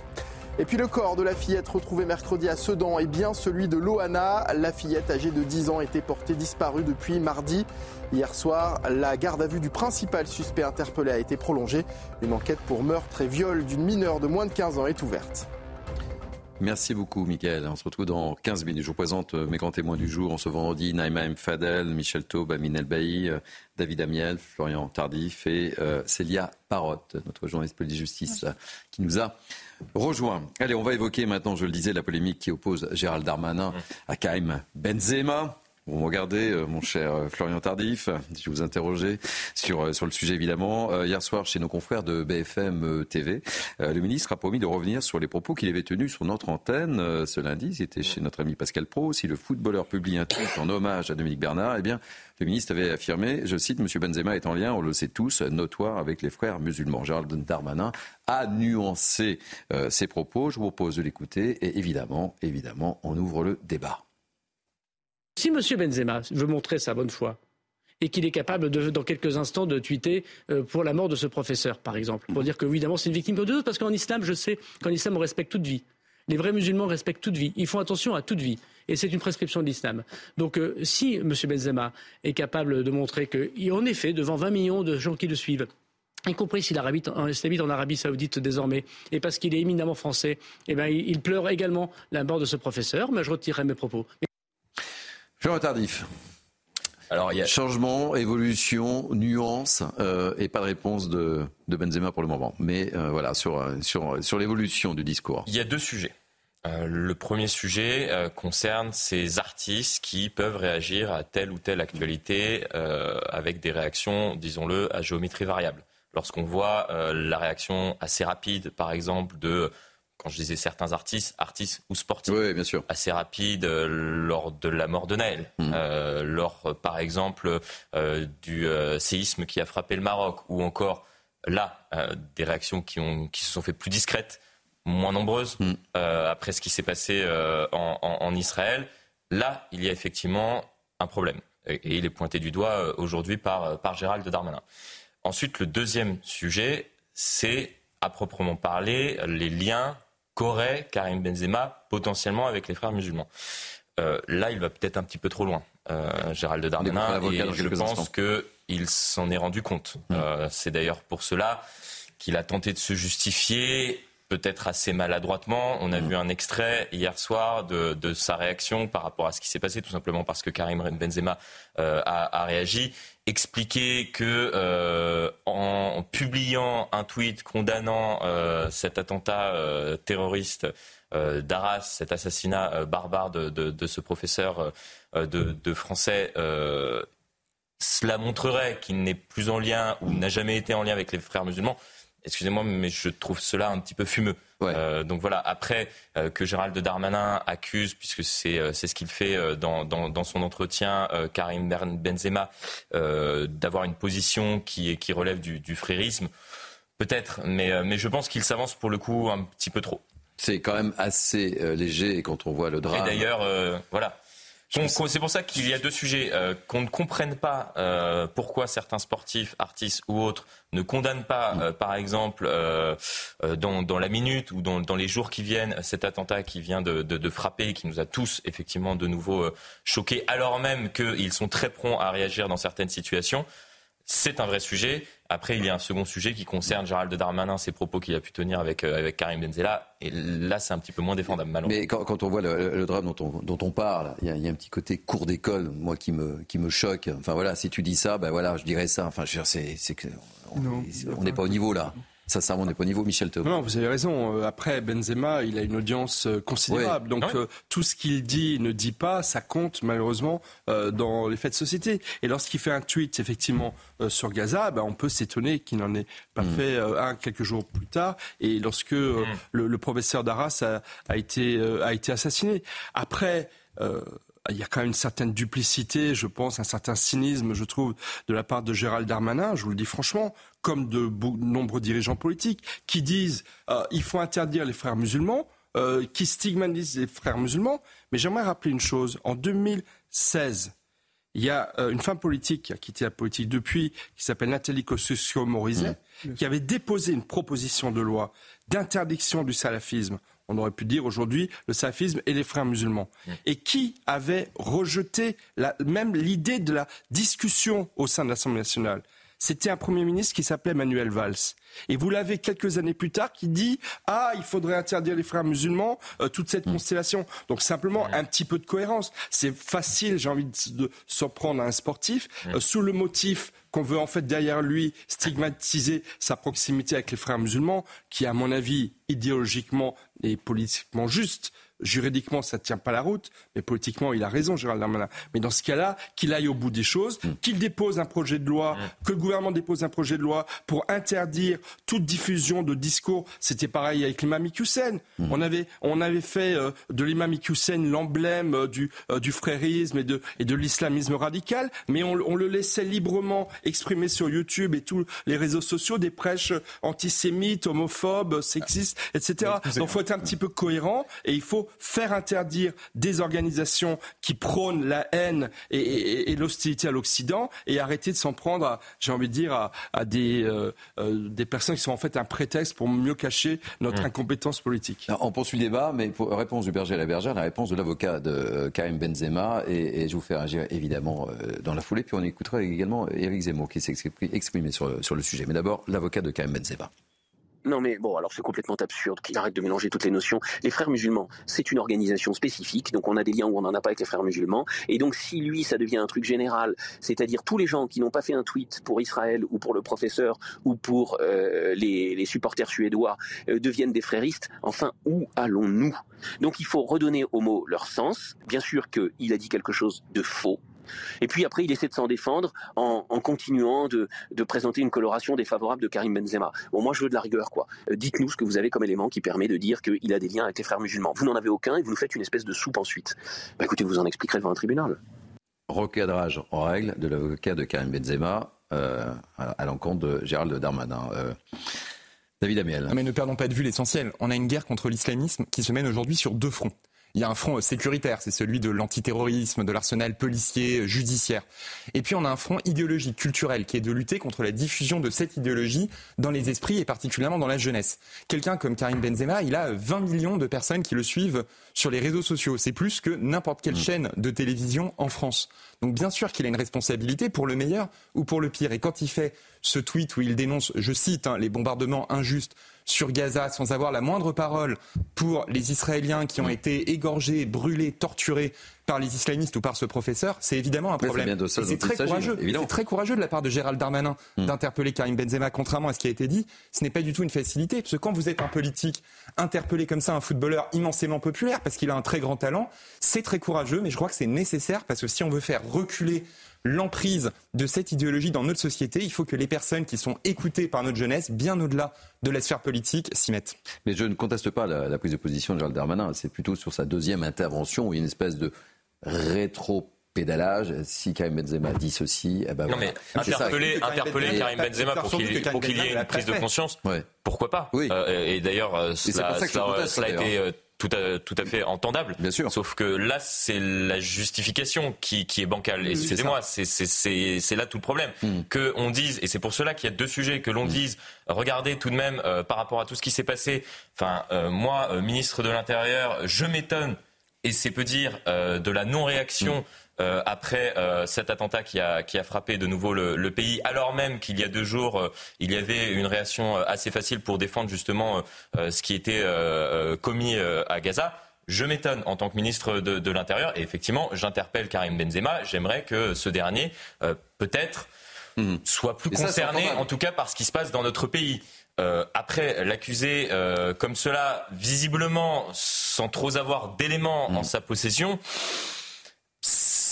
[SPEAKER 2] Et puis le corps de la fillette retrouvée mercredi à Sedan est bien celui de Loana. La fillette âgée de 10 ans était portée disparue depuis mardi. Hier soir, la garde à vue du principal suspect interpellé a été prolongée. Une enquête pour meurtre et viol d'une mineure de moins de 15 ans est ouverte.
[SPEAKER 1] Merci beaucoup, Michael. On se retrouve dans 15 minutes. Je vous présente euh, mes grands témoins du jour. En ce vendredi, Naïma M. Fadel, Michel Taube, Amin Elbaï, euh, David Amiel, Florian Tardif et euh, Célia Parotte, notre journaliste police-justice, qui nous a rejoint. Allez, on va évoquer maintenant, je le disais, la polémique qui oppose Gérald Darmanin à Karim Benzema. Bon, regardez, euh, mon cher euh, Florian Tardif, je vous interroger sur, euh, sur le sujet évidemment. hier soir, chez nos confrères de BFM TV, le ministre a promis de revenir sur les propos qu'il avait tenus sur notre antenne ce lundi. C'était chez notre ami Pascal Pro. Si le footballeur publie un tweet en hommage à Dominique Bernard, eh bien, le ministre avait affirmé, je cite, M. Benzema est en lien, on le sait tous, notoire avec les frères musulmans. Gérald Darmanin a nuancé ses propos. Je vous propose de l'écouter et évidemment, évidemment, on ouvre le débat.
[SPEAKER 17] Si M. Benzema veut montrer sa bonne foi et qu'il est capable, dans quelques instants, de tweeter euh, pour la mort de ce professeur, par exemple, pour dire que, évidemment, c'est une victime de deux, parce qu'en islam, je sais qu'en islam, on respecte toute vie. Les vrais musulmans respectent toute vie. Ils font attention à toute vie. Et c'est une prescription de l'islam. Donc, euh, si M. Benzema est capable de montrer qu'en effet, devant 20 millions de gens qui le suivent, y compris s'il habite en Arabie Saoudite désormais, et parce qu'il est éminemment français, eh ben, il, pleure également la mort de ce professeur, mais je retirerai mes propos.
[SPEAKER 1] Jean Tardif. Alors, il y a... Changement, évolution, nuance, euh, et pas de réponse de, Benzema pour le moment. Mais euh, voilà, sur, sur, sur l'évolution du discours.
[SPEAKER 10] Il y a deux sujets. Euh, le premier sujet concerne ces artistes qui peuvent réagir à telle ou telle actualité avec des réactions, disons-le, à géométrie variable. Lorsqu'on voit la réaction assez rapide, par exemple, de quand je disais certains artistes, artistes ou sportifs,
[SPEAKER 1] bien sûr.
[SPEAKER 10] assez rapides euh, lors de la mort de Naël, mmh. euh, lors euh, par exemple du séisme qui a frappé le Maroc, ou encore là des réactions qui, ont, qui se sont fait plus discrètes, moins nombreuses mmh. après ce qui s'est passé en, Israël. Là, il y a effectivement un problème, et, il est pointé du doigt aujourd'hui par, par Gérald Darmanin. Ensuite, le deuxième sujet, c'est à proprement parler les liens qu'aurait Karim Benzema potentiellement avec les frères musulmans. Euh, là, il va peut-être un petit peu trop loin, euh, Gérald Darmanin, et je pense qu'il s'en est rendu compte. Mmh. Euh, c'est d'ailleurs pour cela qu'il a tenté de se justifier peut-être assez maladroitement. On a mm. vu un extrait hier soir de, sa réaction par rapport à ce qui s'est passé, tout simplement parce que Karim Benzema euh, a, réagi, expliquer que euh, en publiant un tweet condamnant euh, cet attentat terroriste d'Arras, cet assassinat barbare de, ce professeur de, français, cela montrerait qu'il n'est plus en lien ou n'a jamais été en lien avec les frères musulmans. Excusez-moi, mais je trouve cela un petit peu fumeux. Euh, donc voilà, après euh, que Gérald Darmanin accuse, puisque c'est euh, ce qu'il fait dans, dans, son entretien, Karim Benzema, d'avoir une position qui, qui relève du, du frérisme, peut-être, mais, mais je pense qu'il s'avance pour le coup un petit peu trop.
[SPEAKER 1] C'est quand même assez léger quand on voit le drame.
[SPEAKER 10] Et d'ailleurs, voilà, c'est pour ça qu'il y a deux sujets. Euh, qu'on ne comprenne pas euh, pourquoi certains sportifs, artistes ou autres ne condamnent pas, euh, par exemple, dans, la minute ou dans, les jours qui viennent, cet attentat qui vient de, de, frapper et qui nous a tous effectivement de nouveau choqués, alors même qu'ils sont très prompts à réagir dans certaines situations. C'est un vrai sujet. Après, il y a un second sujet qui concerne Gérald Darmanin, ses propos qu'il a pu tenir avec, euh, avec Karim Benzella. Et là, c'est un petit peu moins défendable, malheureusement.
[SPEAKER 1] Mais quand, on voit le, drame dont on, dont on parle, il y, a, un petit côté cours d'école, moi, qui me, qui me choque. Enfin, voilà, si tu dis ça, ben voilà, je dirais ça. Enfin, c'est que. On n'est pas au niveau là. Ça, on n'est pas au niveau Michel Théo.
[SPEAKER 9] Non, vous avez raison. Euh, après, Benzema, il a une audience euh, considérable. Donc, euh, tout ce qu'il dit, ne dit pas, ça compte malheureusement dans les faits de société. Et lorsqu'il fait un tweet, effectivement, sur Gaza, ben, on peut s'étonner qu'il n'en ait pas mm. fait un quelques jours plus tard. Et lorsque mm. le, professeur d'Arras a, a, été, a été assassiné. Après, il y a quand même une certaine duplicité, je pense, un certain cynisme, je trouve, de la part de Gérald Darmanin, je vous le dis franchement, comme de nombreux dirigeants politiques, qui disent euh, il faut interdire les frères musulmans, euh, qui stigmatisent les frères musulmans. Mais j'aimerais rappeler une chose. En 2016, il y a euh, une femme politique qui a quitté la politique depuis, qui s'appelle Nathalie Kosciusko-Morizet, mmh. qui avait déposé une proposition de loi d'interdiction du salafisme on aurait pu dire aujourd'hui le salafisme et les frères musulmans. Et qui avait rejeté même l'idée de la discussion au sein de l'Assemblée nationale c'était un Premier ministre qui s'appelait Manuel Valls. Et vous l'avez quelques années plus tard qui dit Ah, il faudrait interdire les frères musulmans, euh, toute cette mm. constellation. Donc simplement un petit peu de cohérence. C'est facile, j'ai envie de, s'en prendre à un sportif, mm. euh, sous le motif qu'on veut en fait derrière lui stigmatiser sa proximité avec les frères musulmans, qui à mon avis idéologiquement et politiquement juste, juridiquement, ça ne tient pas la route, mais politiquement, il a raison, Gérald Darmanin. Mais dans ce cas-là, qu'il aille au bout des choses, mm. qu'il dépose un projet de loi, mm. que le gouvernement dépose un projet de loi pour interdire toute diffusion de discours. C'était pareil avec l'imam Hussein. Mm. On, avait, on avait fait euh, de l'imam Hussein l'emblème euh, du, euh, du frérisme et de, et de l'islamisme radical, mais on, on, le laissait librement exprimer sur YouTube et tous les réseaux sociaux des prêches antisémites, homophobes, sexistes, etc. Donc il faut être un petit peu cohérent et il faut faire interdire des organisations qui prônent la haine et, l'hostilité à l'Occident et arrêter de s'en prendre, j'ai envie de dire, à, des, euh, euh, des personnes qui sont en fait un prétexte pour mieux cacher notre mmh. incompétence politique.
[SPEAKER 1] on poursuit le débat, mais pour réponse du berger à la bergère, la réponse de l'avocat de euh, Karim Benzema, et, je vous fais réagir évidemment dans la foulée, puis on écoutera également Eric Zemmour qui s'est exprimé sur, sur le sujet. Mais d'abord, l'avocat de Karim Benzema.
[SPEAKER 18] Non mais bon, alors c'est complètement absurde qu'il arrête de mélanger toutes les notions. Les frères musulmans, c'est une organisation spécifique, donc on a des liens où on n'en a pas avec les frères musulmans. Et donc si lui, ça devient un truc général, c'est-à-dire tous les gens qui n'ont pas fait un tweet pour Israël ou pour le professeur ou pour euh, les, supporters suédois euh, deviennent des fréristes, enfin où allons-nous? Donc il faut redonner aux mots leur sens. Bien sûr qu'il a dit quelque chose de faux, et puis après, il essaie de s'en défendre en, continuant de, présenter une coloration défavorable de Karim Benzema. Bon, moi, je veux de la rigueur, quoi. Euh, dites-nous ce que vous avez comme élément qui permet de dire qu'il a des liens avec les frères musulmans. Vous n'en avez aucun et vous nous faites une espèce de soupe ensuite. Bah, écoutez, vous en expliquerez devant un tribunal.
[SPEAKER 1] Recadrage en règle de l'avocat de Karim Benzema euh, à l'encontre de Gérald Darmanin. Euh, David Amiel.
[SPEAKER 13] Mais ne perdons pas de vue l'essentiel. On a une guerre contre l'islamisme qui se mène aujourd'hui sur deux fronts. Il y a un front sécuritaire, c'est celui de l'antiterrorisme, de l'arsenal policier, judiciaire. Et puis on a un front idéologique, culturel, qui est de lutter contre la diffusion de cette idéologie dans les esprits et particulièrement dans la jeunesse. Quelqu'un comme Karim Benzema, il a 20 millions de personnes qui le suivent sur les réseaux sociaux. C'est plus que n'importe quelle mm. chaîne de télévision en France. Donc bien sûr qu'il a une responsabilité pour le meilleur ou pour le pire. Et quand il fait ce tweet où il dénonce, je cite, hein, les bombardements injustes sur Gaza sans avoir la moindre parole pour les Israéliens qui ont été égorgés, brûlés, torturés par les islamistes ou par ce professeur, c'est évidemment un problème. C'est très courageux. C'est très courageux de la part de Gérald Darmanin hmm. d'interpeller Karim Benzema, contrairement à ce qui a été dit. Ce n'est pas du tout une facilité, parce que quand vous êtes un politique interpeller comme ça un footballeur immensément populaire, parce qu'il a un très grand talent, c'est très courageux, mais je crois que c'est nécessaire, parce que si on veut faire reculer l'emprise de cette idéologie dans notre société, il faut que les personnes qui sont écoutées par notre jeunesse, bien au-delà de la sphère politique, s'y mettent.
[SPEAKER 1] Mais je ne conteste pas la, prise de position de Gérald Darmanin, c'est plutôt sur sa deuxième intervention où il y a une espèce de rétro pédalage. Si Karim Benzema dit ceci, eh ben
[SPEAKER 10] non mais interpeller, interpeller Karim Benzema pour qu'il y ait une prise de conscience, pourquoi pas oui. Euh, et d'ailleurs, euh, cela, cela, a été tout à, tout à fait entendable.
[SPEAKER 1] Bien sûr.
[SPEAKER 10] Sauf que là, c'est la justification qui, qui est bancale. Excusez-moi, c'est là tout le problème. Hmm. Que on dise, et c'est pour cela qu'il y a deux sujets, que l'on hmm. dise, regardez tout de même par rapport à tout ce qui s'est passé. Enfin, moi, ministre de l'Intérieur, je m'étonne, et c'est peu dire, de la non-réaction. Hmm. Euh, après euh, cet attentat qui a, qui a frappé de nouveau le, pays, alors même qu'il y a deux jours, euh, il y avait une réaction assez facile pour défendre justement ce qui était commis à Gaza. Je m'étonne en tant que ministre de, l'Intérieur et effectivement, j'interpelle Karim Benzema. J'aimerais que ce dernier, peut-être, hmm. soit plus concerné, en tout cas, par ce qui se passe dans notre pays. après, l'accuser comme cela, visiblement, sans trop avoir d'éléments en hmm. sa possession,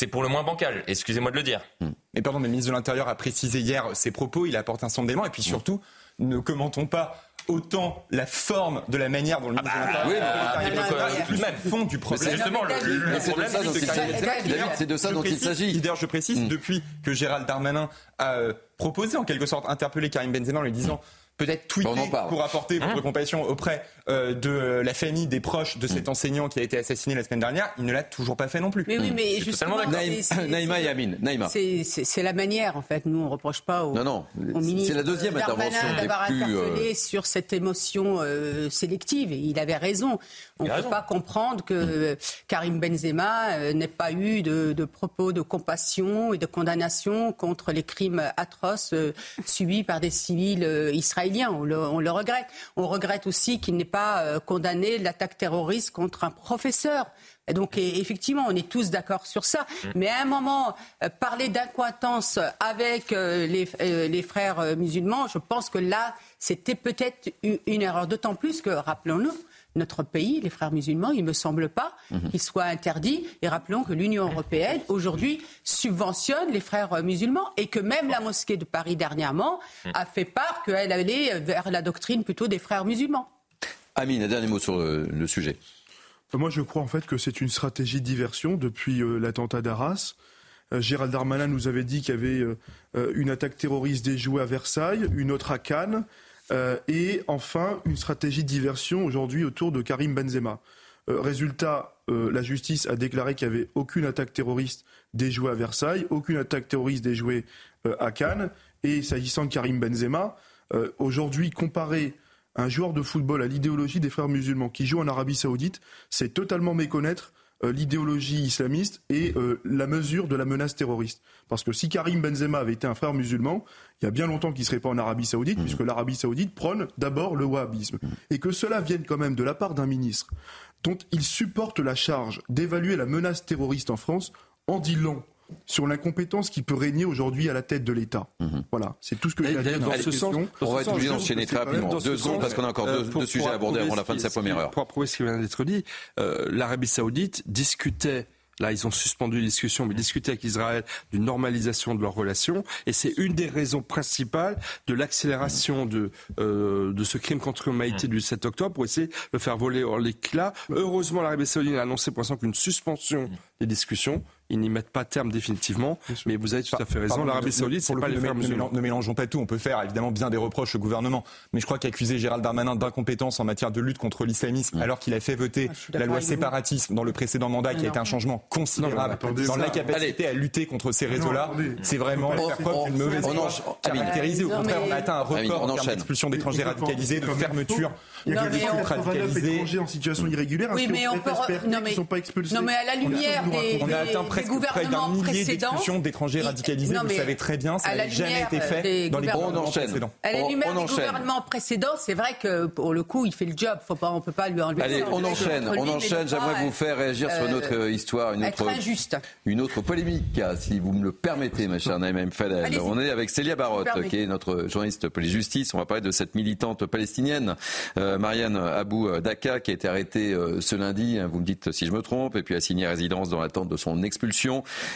[SPEAKER 10] c'est pour le moins bancal, excusez-moi de le dire.
[SPEAKER 13] Hmm. Mais pardon, mais le ministre de l'Intérieur a précisé hier ses propos, il apporte un certain d'éléments, et puis surtout, ne commentons pas autant la forme de la manière dont le ministre de l'Intérieur
[SPEAKER 1] oui,
[SPEAKER 13] plus même fond du problème.
[SPEAKER 1] C'est justement le, problème, c'est de ça dont il s'agit.
[SPEAKER 13] D'ailleurs, je précise, hmm. depuis que Gérald Darmanin a proposé en quelque sorte interpeller Karim Benzema en lui disant peut-être tweeter pour apporter votre hein compassion auprès euh, de la famille des proches de cet mm. enseignant qui a été assassiné la semaine dernière. Il ne l'a toujours pas fait non plus.
[SPEAKER 12] Mais oui, mais justement,
[SPEAKER 1] Naïma Yamin, Naïma.
[SPEAKER 12] C'est la manière, en fait. Nous, on ne reproche pas au,
[SPEAKER 1] non, non. C'est la deuxième intervention
[SPEAKER 12] d'avoir interpellé
[SPEAKER 1] euh,
[SPEAKER 12] sur cette émotion euh, sélective. Et il avait raison. On ne peut pas comprendre que Karim Benzema n'ait pas eu de, de, propos de compassion et de condamnation contre les crimes atroces subis par des civils israéliens on le, regrette. On regrette aussi qu'il n'ait pas euh, condamné l'attaque terroriste contre un professeur. donc effectivement, on est tous d'accord sur ça. Mm. Mais à un moment, euh, parler d'incointance avec euh, les, frères musulmans, je pense que là, c'était peut-être une erreur. D'autant plus que, rappelons-nous, notre pays, les frères musulmans. Il ne me semble pas mhm. qu'il soit interdit. Et rappelons que l'Union européenne, aujourd'hui, subventionne les frères musulmans et que même la mosquée de Paris, dernièrement, mhm. a fait part qu'elle allait vers la doctrine plutôt des frères musulmans.
[SPEAKER 1] Amine, un dernier mot sur le, sujet.
[SPEAKER 14] Moi, je crois en fait que c'est une stratégie de diversion depuis euh, l'attentat d'Arras. Euh, Gérald Darmanin nous avait dit qu'il y avait euh, une attaque terroriste déjouée à Versailles, une autre à Cannes. Euh, et enfin, une stratégie de diversion aujourd'hui autour de Karim Benzema. Euh, résultat, euh, la justice a déclaré qu'il n'y avait aucune attaque terroriste déjouée à Versailles, aucune attaque terroriste déjouée à Cannes. Et s'agissant de Karim Benzema, aujourd'hui, comparer un joueur de football à l'idéologie des frères musulmans qui joue en Arabie saoudite, c'est totalement méconnaître l'idéologie islamiste et euh, la mesure de la menace terroriste. Parce que si Karim Benzema avait été un frère musulman, il y a bien longtemps qu'il ne serait pas en Arabie saoudite, mmh. puisque l'Arabie saoudite prône d'abord le wahhabisme. Mmh. Et que cela vienne quand même de la part d'un ministre dont il supporte la charge d'évaluer la menace terroriste en France, en dit long sur l'incompétence qui peut régner aujourd'hui à la tête de l'État. Mhm. Voilà, c'est tout ce que j'ai à dire
[SPEAKER 1] dans, ce sens. On va être obligé d'enchaîner très rapidement. Deux secondes, parce qu'on a encore deux, euh, sujets à aborder avant la fin de sa première heure.
[SPEAKER 9] Pour approuver ce qui vient d'être dit, euh, l'Arabie saoudite discutait Là, ils ont suspendu les discussions, mais discuter avec Israël d'une normalisation de leurs relations. Et c'est une des raisons principales de l'accélération de, euh, de ce crime contre l'humanité du 7 octobre pour essayer de faire voler hors l'éclat. Heureusement, l'Arabie saoudite a annoncé pour l'instant qu'une suspension des discussions ils n'y mettent pas terme définitivement. Mais vous avez tout à fait raison. L'Arabie Saoudite, c'est pas les frères musulmans.
[SPEAKER 13] Ne mélangeons pas tout. On peut faire évidemment bien des reproches au gouvernement, mais je crois qu'accuser Gérald Darmanin d'incompétence en matière de lutte contre l'islamisme, alors qu'il a fait voter ah, la loi séparatisme dans le précédent mandat, qui a été un changement considérable dans l'incapacité à lutter contre ces réseaux-là, c'est vraiment faire preuve d'une mauvaise caractérisée. Au contraire, on a atteint un record en termes d'expulsion d'étrangers radicalisés, de fermeture.
[SPEAKER 14] Il y a que étrangers en situation irrégulière.
[SPEAKER 12] Oui, mais on peut. Non, mais à la lumière des
[SPEAKER 13] presque près d'un millier d'expulsions d'étrangers radicalisés. vous savez très bien, ça n'a jamais été fait dans les gouvernements précédents.
[SPEAKER 12] À la lumière des gouvernements précédents, c'est vrai que pour le coup, il fait le job. Faut pas, on peut pas lui enlever.
[SPEAKER 1] Allez, on enchaîne. On enchaîne. J'aimerais vous faire réagir sur notre euh, histoire, une autre, une autre polémique, si vous me le permettez, ma chère Naïm Fadel. On est avec Célia Barotte, qui est notre journaliste police-justice. On va parler de cette militante palestinienne, euh, Marianne Abou Daka, qui a été arrêtée euh, ce lundi. Vous me dites si je me trompe, et puis a signé résidence dans l'attente de son expulsion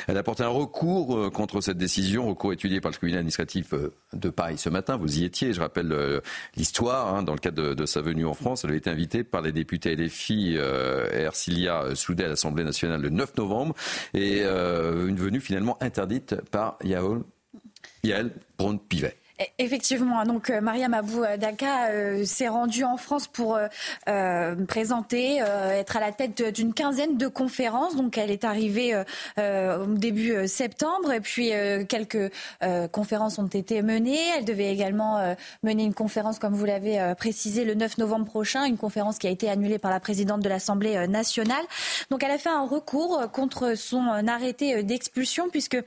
[SPEAKER 1] elle a porté un recours euh, contre cette décision, recours étudié par le tribunal administratif euh, de Paris ce matin. Vous y étiez, je rappelle euh, l'histoire. Hein, dans le cadre de, sa venue en France, elle avait été invitée par les députés LFI euh, Ercilia Soudé à l'Assemblée nationale le 9 novembre et une venue finalement interdite par Yael Braun-Pivet.
[SPEAKER 19] E, effectivement, donc euh, Maria Mabou euh, Daka euh, s'est rendue en France pour présenter, être à la tête d'une quinzaine de conférences. Donc elle est arrivée au début septembre et puis quelques conférences ont été menées. Elle devait également mener une conférence, comme vous l'avez précisé, le 9 novembre prochain, une conférence qui a été annulée par la présidente de l'Assemblée nationale. Donc elle a fait un recours contre son arrêté d'expulsion puisque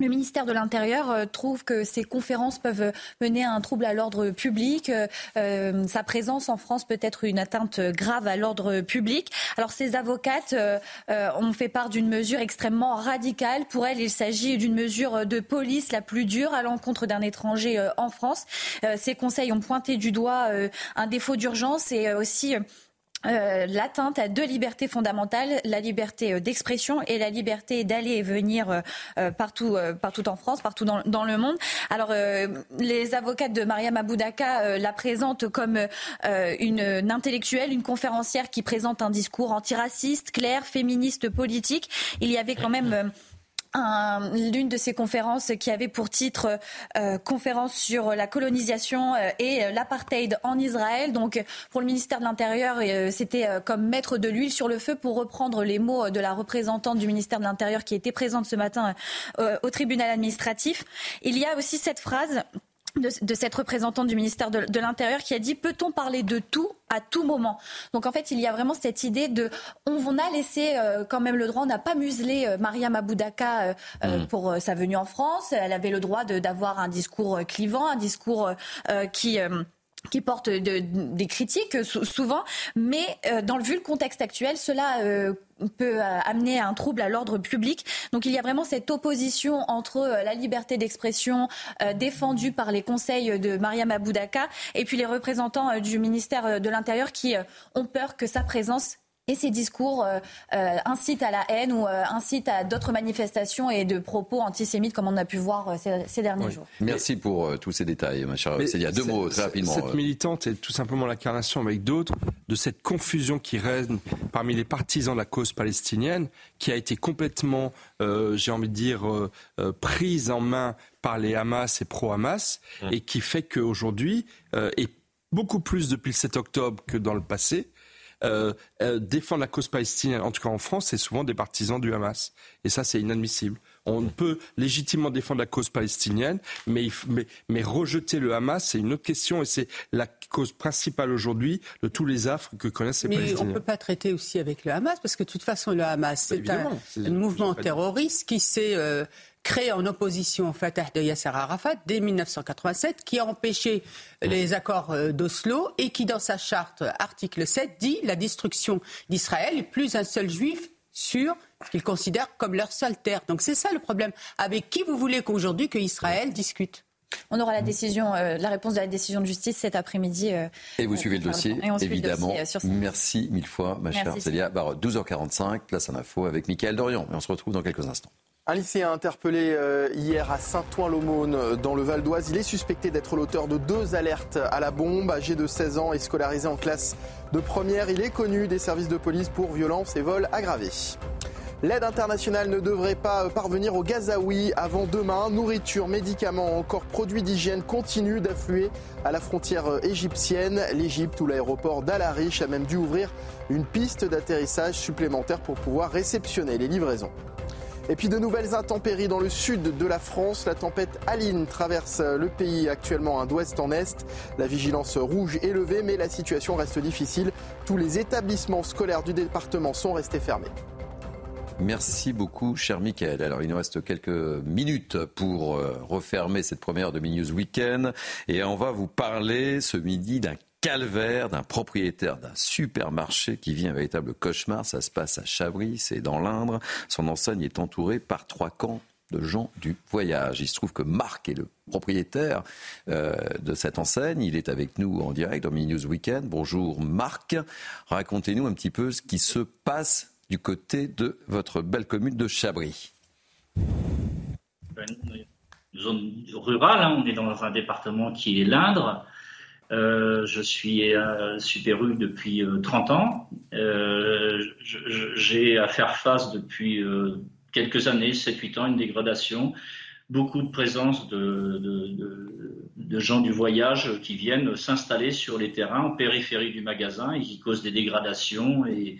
[SPEAKER 19] le ministère de l'Intérieur euh, trouve que ces conférences peuvent mener à un trouble à l'ordre public. Euh, euh, sa présence en France peut être une atteinte grave à l'ordre public. Alors ces avocates ont fait part d'une mesure extrêmement radicale. Pour elles, il s'agit d'une mesure de police la plus dure à l'encontre d'un étranger en France. ces conseils ont pointé du doigt un défaut d'urgence et aussi euh, l'atteinte à deux libertés fondamentales, la liberté euh, d'expression et la liberté d'aller et venir euh, partout, partout en France, partout dans, dans le monde. Alors, les avocates de Mariam Aboudaka la présentent comme une, une, intellectuelle, une conférencière qui présente un discours antiraciste, clair, féministe, politique. Il y avait quand même l'une de ces conférences qui avait pour titre euh, conférence sur la colonisation euh, et l'apartheid en Israël. Donc pour le ministère de l'Intérieur, euh, c'était comme mettre de l'huile sur le feu pour reprendre les mots de la représentante du ministère de l'Intérieur qui était présente ce matin au tribunal administratif. Il y a aussi cette phrase de, cette représentante du ministère de, l'Intérieur qui a dit peut-on parler de tout à tout moment? Donc en fait, il y a vraiment cette idée de on, a laissé euh, quand même le droit, on n'a pas muselé euh, Mariam Aboudaka euh, mm. pour sa venue en France. Elle avait le droit d'avoir un discours clivant, un discours qui qui porte des critiques souvent, mais dans le vu le contexte actuel, cela peut amener à un trouble à l'ordre public. Donc il y a vraiment cette opposition entre la liberté d'expression défendue par les conseils de Mariam Aboudaka et puis les représentants du ministère de l'Intérieur qui ont peur que sa présence et ces discours euh, euh, incitent à la haine ou euh, incitent à d'autres manifestations et de propos antisémites comme on a pu voir ces, derniers jours.
[SPEAKER 1] Merci pour tous ces détails, ma chère Il y a deux mots très rapidement.
[SPEAKER 9] Cette militante est tout simplement l'incarnation avec d'autres de cette confusion qui règne parmi les partisans de la cause palestinienne, qui a été complètement, j'ai envie de dire, prise en main par les Hamas et pro-Hamas, mmh. et qui fait qu'aujourd'hui, et beaucoup plus depuis le 7 octobre que dans le passé, euh, euh, défendre la cause palestinienne, en tout cas en France, c'est souvent des partisans du Hamas. Et ça, c'est inadmissible. On peut légitimement défendre la cause palestinienne, mais, mais, mais rejeter le Hamas, c'est une autre question et c'est la cause principale aujourd'hui de tous les affres que connaissent les Palestiniens.
[SPEAKER 12] Mais on ne peut pas traiter aussi avec le Hamas, parce que de toute façon, le Hamas, bah, c'est un, mouvement terroriste qui s'est euh, créé en opposition au Fatah de Yasser Arafat dès 1987, qui a empêché les accords euh, d'Oslo et qui, dans sa charte, article 7, dit la destruction d'Israël et plus un seul juif sur ce qu'ils considèrent comme leur seule terre. Donc c'est ça le problème. Avec qui vous voulez qu'aujourd'hui que Israël discute?
[SPEAKER 19] On aura la décision, euh, la réponse de la décision de justice cet après-midi.
[SPEAKER 1] Euh, et vous suivez le dossier, évidemment. Merci mille fois, ma chère Célia 12h45, place à l'info avec Mickaël Dorian. Et on se retrouve dans quelques instants.
[SPEAKER 2] Un lycéen interpellé euh, hier à Saint-Ouen-l'Aumône dans le Val d'Oise. Il est suspecté d'être l'auteur de deux alertes à la bombe. Âgé de 16 ans et scolarisé en classe de première, il est connu des services de police pour violence et vol aggravés. L'aide internationale ne devrait pas parvenir au Gazaoui avant demain. Nourriture, médicaments, encore produits d'hygiène continuent d'affluer à la frontière égyptienne. L'Égypte ou l'aéroport d'Al Arish a même dû ouvrir une piste d'atterrissage supplémentaire pour pouvoir réceptionner les livraisons. Et puis de nouvelles intempéries dans le sud de la France. La tempête Aline traverse le pays actuellement d'ouest en est. La vigilance rouge est levée, mais la situation reste difficile. Tous les établissements scolaires du département sont restés fermés.
[SPEAKER 1] Merci beaucoup, cher Mickaël. Alors, il nous reste quelques minutes pour euh, refermer cette première de Weekend. Et on va vous parler ce midi d'un calvaire d'un propriétaire d'un supermarché qui vit un véritable cauchemar. Ça se passe à Chabris, c'est dans l'Indre. Son enseigne est entourée par trois camps de gens du voyage. Il se trouve que Marc est le propriétaire euh, de cette enseigne. Il est avec nous en direct dans Mini News Weekend. Bonjour Marc. Racontez-nous un petit peu ce qui se passe du côté de votre belle commune de Chabris.
[SPEAKER 20] Zone rurale, hein. on est dans un département qui est l'Indre. Euh, je suis euh, Super U depuis 30 euh, ans. Euh, J'ai à faire face depuis euh, quelques années, 7-8 ans, une dégradation. Beaucoup de présence de, de, gens du voyage qui viennent s'installer sur les terrains en périphérie du magasin et qui causent des dégradations et,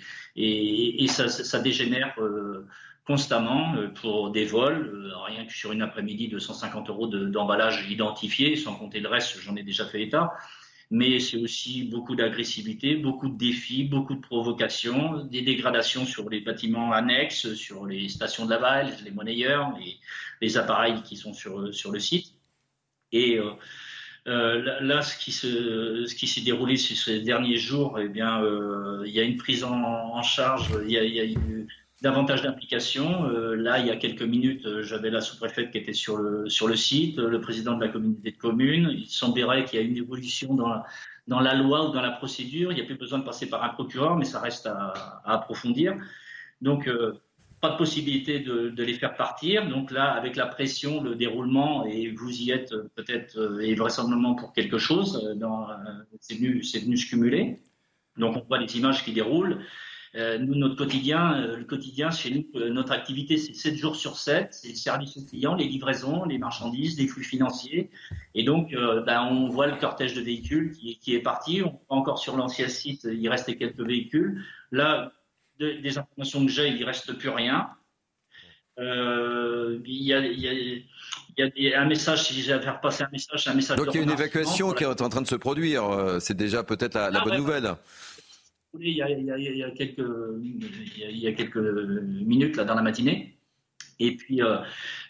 [SPEAKER 20] ça, ça, dégénère constamment pour des vols, rien que sur une après-midi de 150 euros d'emballage identifié, sans compter le reste, j'en ai déjà fait état mais c'est aussi beaucoup d'agressivité, beaucoup de défis, beaucoup de provocations, des dégradations sur les bâtiments annexes, sur les stations de lavage, les monnayeurs, les, appareils qui sont sur, sur le site. Et euh, euh, là, ce qui ce qui s'est déroulé ces derniers jours, eh bien, euh, il y a une prise en, charge, il y a, il davantage d'implication. Euh, là, il y a quelques minutes, euh, j'avais la sous-préfète qui était sur le, sur le site, euh, le président de la communauté de communes. Il semblerait qu'il y a une évolution dans la, dans la loi ou dans la procédure. Il n'y a plus besoin de passer par un procureur, mais ça reste à, approfondir. Donc, pas de possibilité de, de, les faire partir. Donc là, avec la pression, le déroulement, et vous y êtes peut-être et vraisemblablement pour quelque chose, c'est venu, venu se cumuler. Donc on voit les images qui déroulent. Euh, nous, notre quotidien, euh, le quotidien chez nous, euh, notre activité, c'est 7 jours sur 7, c'est le service aux clients, les livraisons, les marchandises, les flux financiers. Et donc, ben, on voit le cortège de véhicules qui, qui est parti. On encore sur l'ancien site, il restait quelques véhicules. Là, des informations que j'ai, il ne reste plus rien. il y a, il y a il y a un message, si j'ai à faire passer un message, un message.
[SPEAKER 1] Donc il y a une évacuation qui est en train de se produire. C'est déjà peut-être la, la, bonne nouvelle
[SPEAKER 20] il y, a, il, y a, il y a, quelques, il y a quelques minutes là, dans la matinée. Et puis, euh,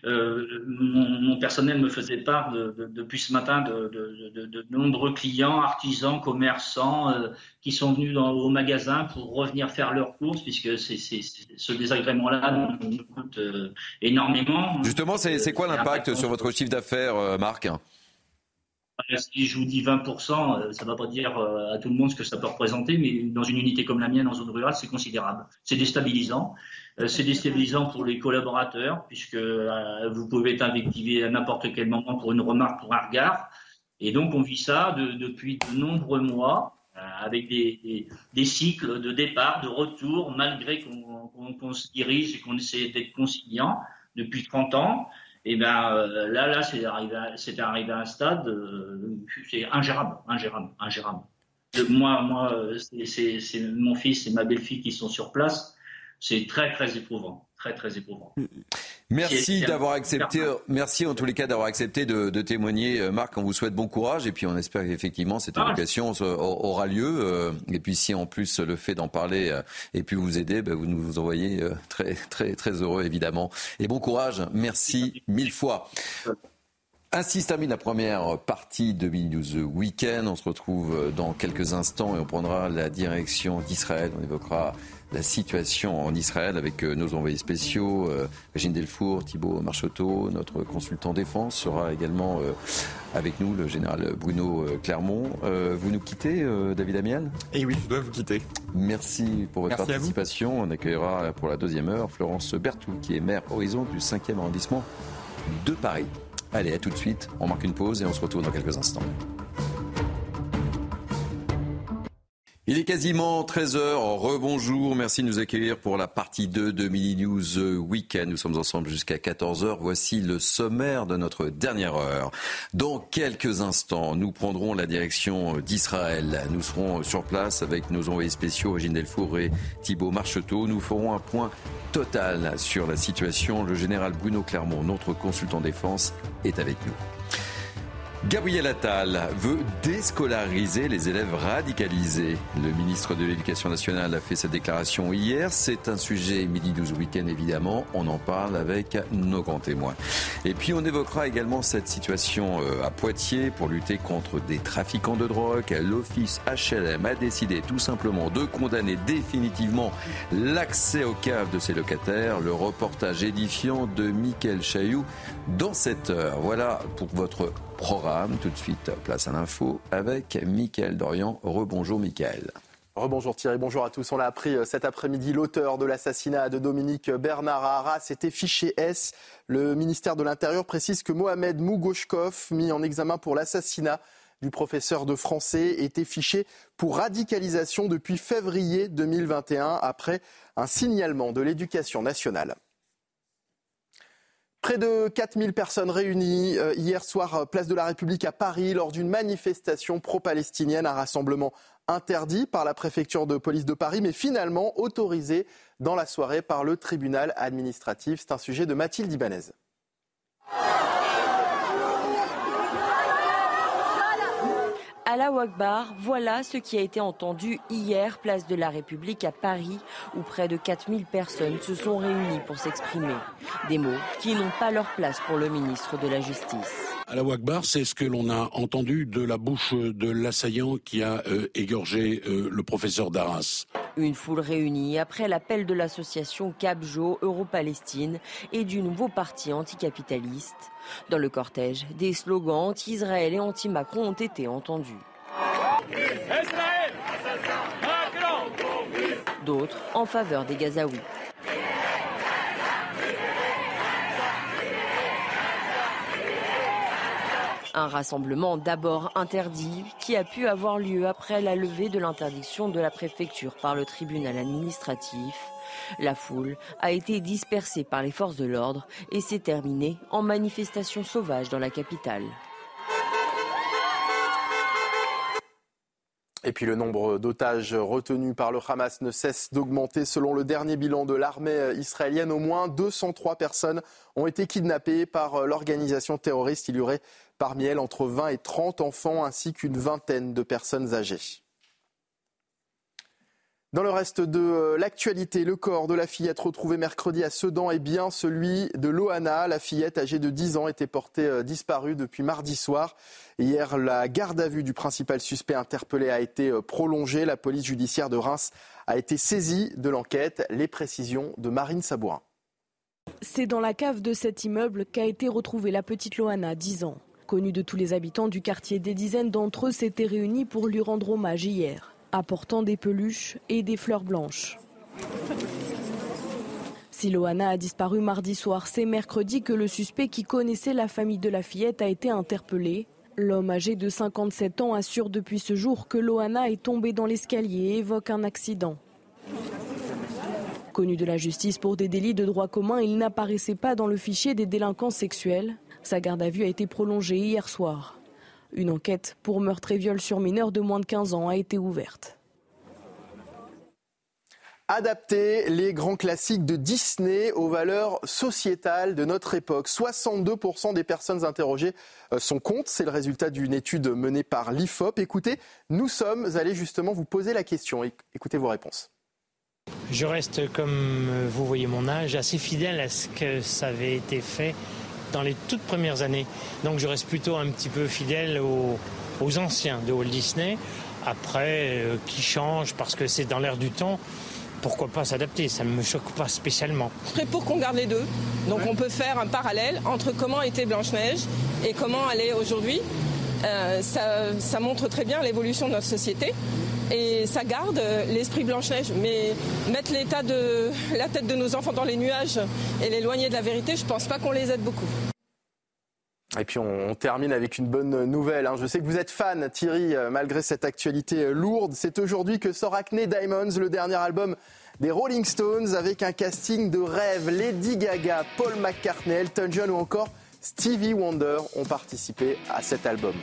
[SPEAKER 20] euh, mon, personnel me faisait part depuis ce matin de, nombreux clients, artisans, commerçants euh, qui sont venus dans, au magasin pour revenir faire leurs courses, puisque ce désagrément-là nous, coûte énormément.
[SPEAKER 1] Justement, c'est, quoi l'impact sur votre chiffre d'affaires, Marc?
[SPEAKER 20] Si je vous dis 20%, ça ne va pas dire à tout le monde ce que ça peut représenter, mais dans une unité comme la mienne en zone rurale, c'est considérable. C'est déstabilisant. Euh, c'est déstabilisant pour les collaborateurs, puisque euh, vous pouvez être invectivé à n'importe quel moment pour une remarque, pour un regard. Et donc, on vit ça depuis de nombreux mois, euh, avec des, cycles de départ, de retour, malgré qu'on se dirige et qu'on essaie d'être conciliant depuis 30 ans. Et ben là, là, c'est arrivé, arrivé, à un stade, c'est ingérable, ingérable, ingérable. moi, moi, c'est mon fils et ma belle-fille qui sont sur place c'est très très éprouvant, très très éprouvant.
[SPEAKER 1] Merci d'avoir accepté, merci en tous les cas d'avoir accepté de, témoigner, euh, Marc. On vous souhaite bon courage et puis on espère qu'effectivement cette ah. éducation aura lieu. Euh, et puis si en plus le fait d'en parler euh, et puis vous aider, ben, vous nous envoyez très très très heureux évidemment. Et bon courage, merci mille fois. Ainsi se termine la première partie de News Weekend. On se retrouve dans quelques instants et on prendra la direction d'Israël. On évoquera la situation en Israël avec euh, nos envoyés spéciaux, euh, Régine Delfour, Thibault Marcheteau, notre consultant défense sera également euh, avec nous, le général Bruno Clermont. Vous nous quittez, David Amiel?
[SPEAKER 13] Eh oui, je dois vous quitter.
[SPEAKER 1] Merci pour votre participation. On accueillera pour la deuxième heure Florence Bertou, qui est maire Horizon du 5e arrondissement de Paris. Allez, à tout de suite. On marque une pause et on se retrouve dans quelques instants. Il est quasiment 13h. Rebonjour. Merci de nous accueillir pour la partie 2 de Mini News Weekend. Nous sommes ensemble jusqu'à 14h. Voici le sommaire de notre dernière heure. Dans quelques instants, nous prendrons la direction d'Israël. Nous serons sur place avec nos envoyés spéciaux, Régine Delfour et Thibault Marcheteau. Nous ferons un point total sur la situation. Le général Bruno Clermont, notre consultant défense, est avec nous. Gabriel Attal veut déscolariser les élèves radicalisés. Le ministre de l'Éducation nationale a fait sa déclaration hier. C'est un sujet midi 12 week-end évidemment. On en parle avec nos grands témoins. Et puis on évoquera également cette situation euh, à Poitiers pour lutter contre des trafiquants de drogue. L'office HLM a décidé tout simplement de condamner définitivement l'accès aux caves de ses locataires. Le reportage édifiant de Mickaël Chailloux dans cette heure. Voilà pour votre programme. Tout de suite, place à l'info avec Mickaël Dorian. Rebonjour Mickaël.
[SPEAKER 2] Rebonjour Thierry, bonjour à tous. On l'a appris euh, cet après-midi, l'auteur de l'assassinat de Dominique Bernard Arras était fiché S. Le ministère de l'Intérieur précise que Mohamed Mougoshkov, mis en examen pour l'assassinat du professeur de français, était fiché pour radicalisation depuis février 2021 après un signalement de l'éducation nationale. Près de 4000 personnes réunies euh, hier soir, euh, place de la République à Paris, lors d'une manifestation pro-palestinienne, un rassemblement interdit par la préfecture de police de Paris, mais finalement autorisé dans la soirée par le tribunal administratif. C'est un sujet de Mathilde Ibanez.
[SPEAKER 7] La Wakbar, voilà ce qui a été entendu hier, place de la République à Paris, où près de 4000 personnes se sont réunies pour s'exprimer. Des mots qui n'ont pas leur place pour le ministre de la Justice.
[SPEAKER 11] la Wakbar, c'est ce que l'on a entendu de la bouche de l'assaillant qui a euh, égorgé euh, le professeur d'Arras.
[SPEAKER 7] Une foule réunie après l'appel de l'association Capjo Euro-Palestine et du nouveau parti anticapitaliste. Dans le cortège, des slogans anti-Israël et anti-Macron ont été entendus. D'autres en faveur des Gazaouis. Un rassemblement d'abord interdit qui a pu avoir lieu après la levée de l'interdiction de la préfecture par le tribunal administratif. La foule a été dispersée par les forces de l'ordre et s'est terminée en manifestation sauvage dans la capitale.
[SPEAKER 2] Et puis le nombre d'otages retenus par le Hamas ne cesse d'augmenter. Selon le dernier bilan de l'armée israélienne, au moins 203 personnes ont été kidnappées par l'organisation terroriste. Il y aurait parmi elles entre 20 et 30 enfants ainsi qu'une vingtaine de personnes âgées. Dans le reste de euh, l'actualité, le corps de la fillette retrouvée mercredi à Sedan est bien celui de Loana. La fillette âgée de 10 ans était portée euh, disparue depuis mardi soir. Hier, la garde à vue du principal suspect interpellé a été euh, prolongée. La police judiciaire de Reims a été saisie de l'enquête. Les précisions de Marine Sabourin.
[SPEAKER 21] C'est dans la cave de cet immeuble qu'a été retrouvée la petite Loana, 10 ans. Connue de tous les habitants du quartier, des dizaines d'entre eux s'étaient réunis pour lui rendre hommage hier apportant des peluches et des fleurs blanches. Si Loana a disparu mardi soir, c'est mercredi que le suspect qui connaissait la famille de la fillette a été interpellé. L'homme âgé de 57 ans assure depuis ce jour que Loana est tombée dans l'escalier et évoque un accident. Connu de la justice pour des délits de droit commun, il n'apparaissait pas dans le fichier des délinquants sexuels. Sa garde à vue a été prolongée hier soir. Une enquête pour meurtre et viol sur mineurs de moins de 15 ans a été ouverte.
[SPEAKER 2] Adapter les grands classiques de Disney aux valeurs sociétales de notre époque. 62% des personnes interrogées euh, sont contre. C'est le résultat d'une étude menée par l'IFOP. Écoutez, nous sommes allés justement vous poser la question. Écoutez vos réponses.
[SPEAKER 22] Je reste, comme vous voyez mon âge, assez fidèle à ce que ça avait été fait dans les toutes premières années. Donc je reste plutôt un petit peu fidèle aux, anciens de Walt Disney. Après, euh, qui change parce que c'est dans l'air du temps, pourquoi pas s'adapter? Ça ne me choque pas spécialement.
[SPEAKER 23] Serais pour qu'on garde les deux. Donc on peut faire un parallèle entre comment était Blanche-Neige et comment elle est aujourd'hui. Euh, ça, montre très bien l'évolution de notre société et ça garde l'esprit Blanche-Neige. Mais mettre l'état de la tête de nos enfants dans les nuages et l'éloigner de la vérité, je ne pense pas qu'on les aide beaucoup.
[SPEAKER 2] Et puis on, termine avec une bonne nouvelle. Hein. Je sais que vous êtes fan, Thierry, euh, malgré cette actualité euh, lourde. C'est aujourd'hui que sort Diamonds, le dernier album des Rolling Stones, avec un casting de rêve. Lady Gaga, Paul McCartney, Elton John ou encore Stevie Wonder ont participé à cet album.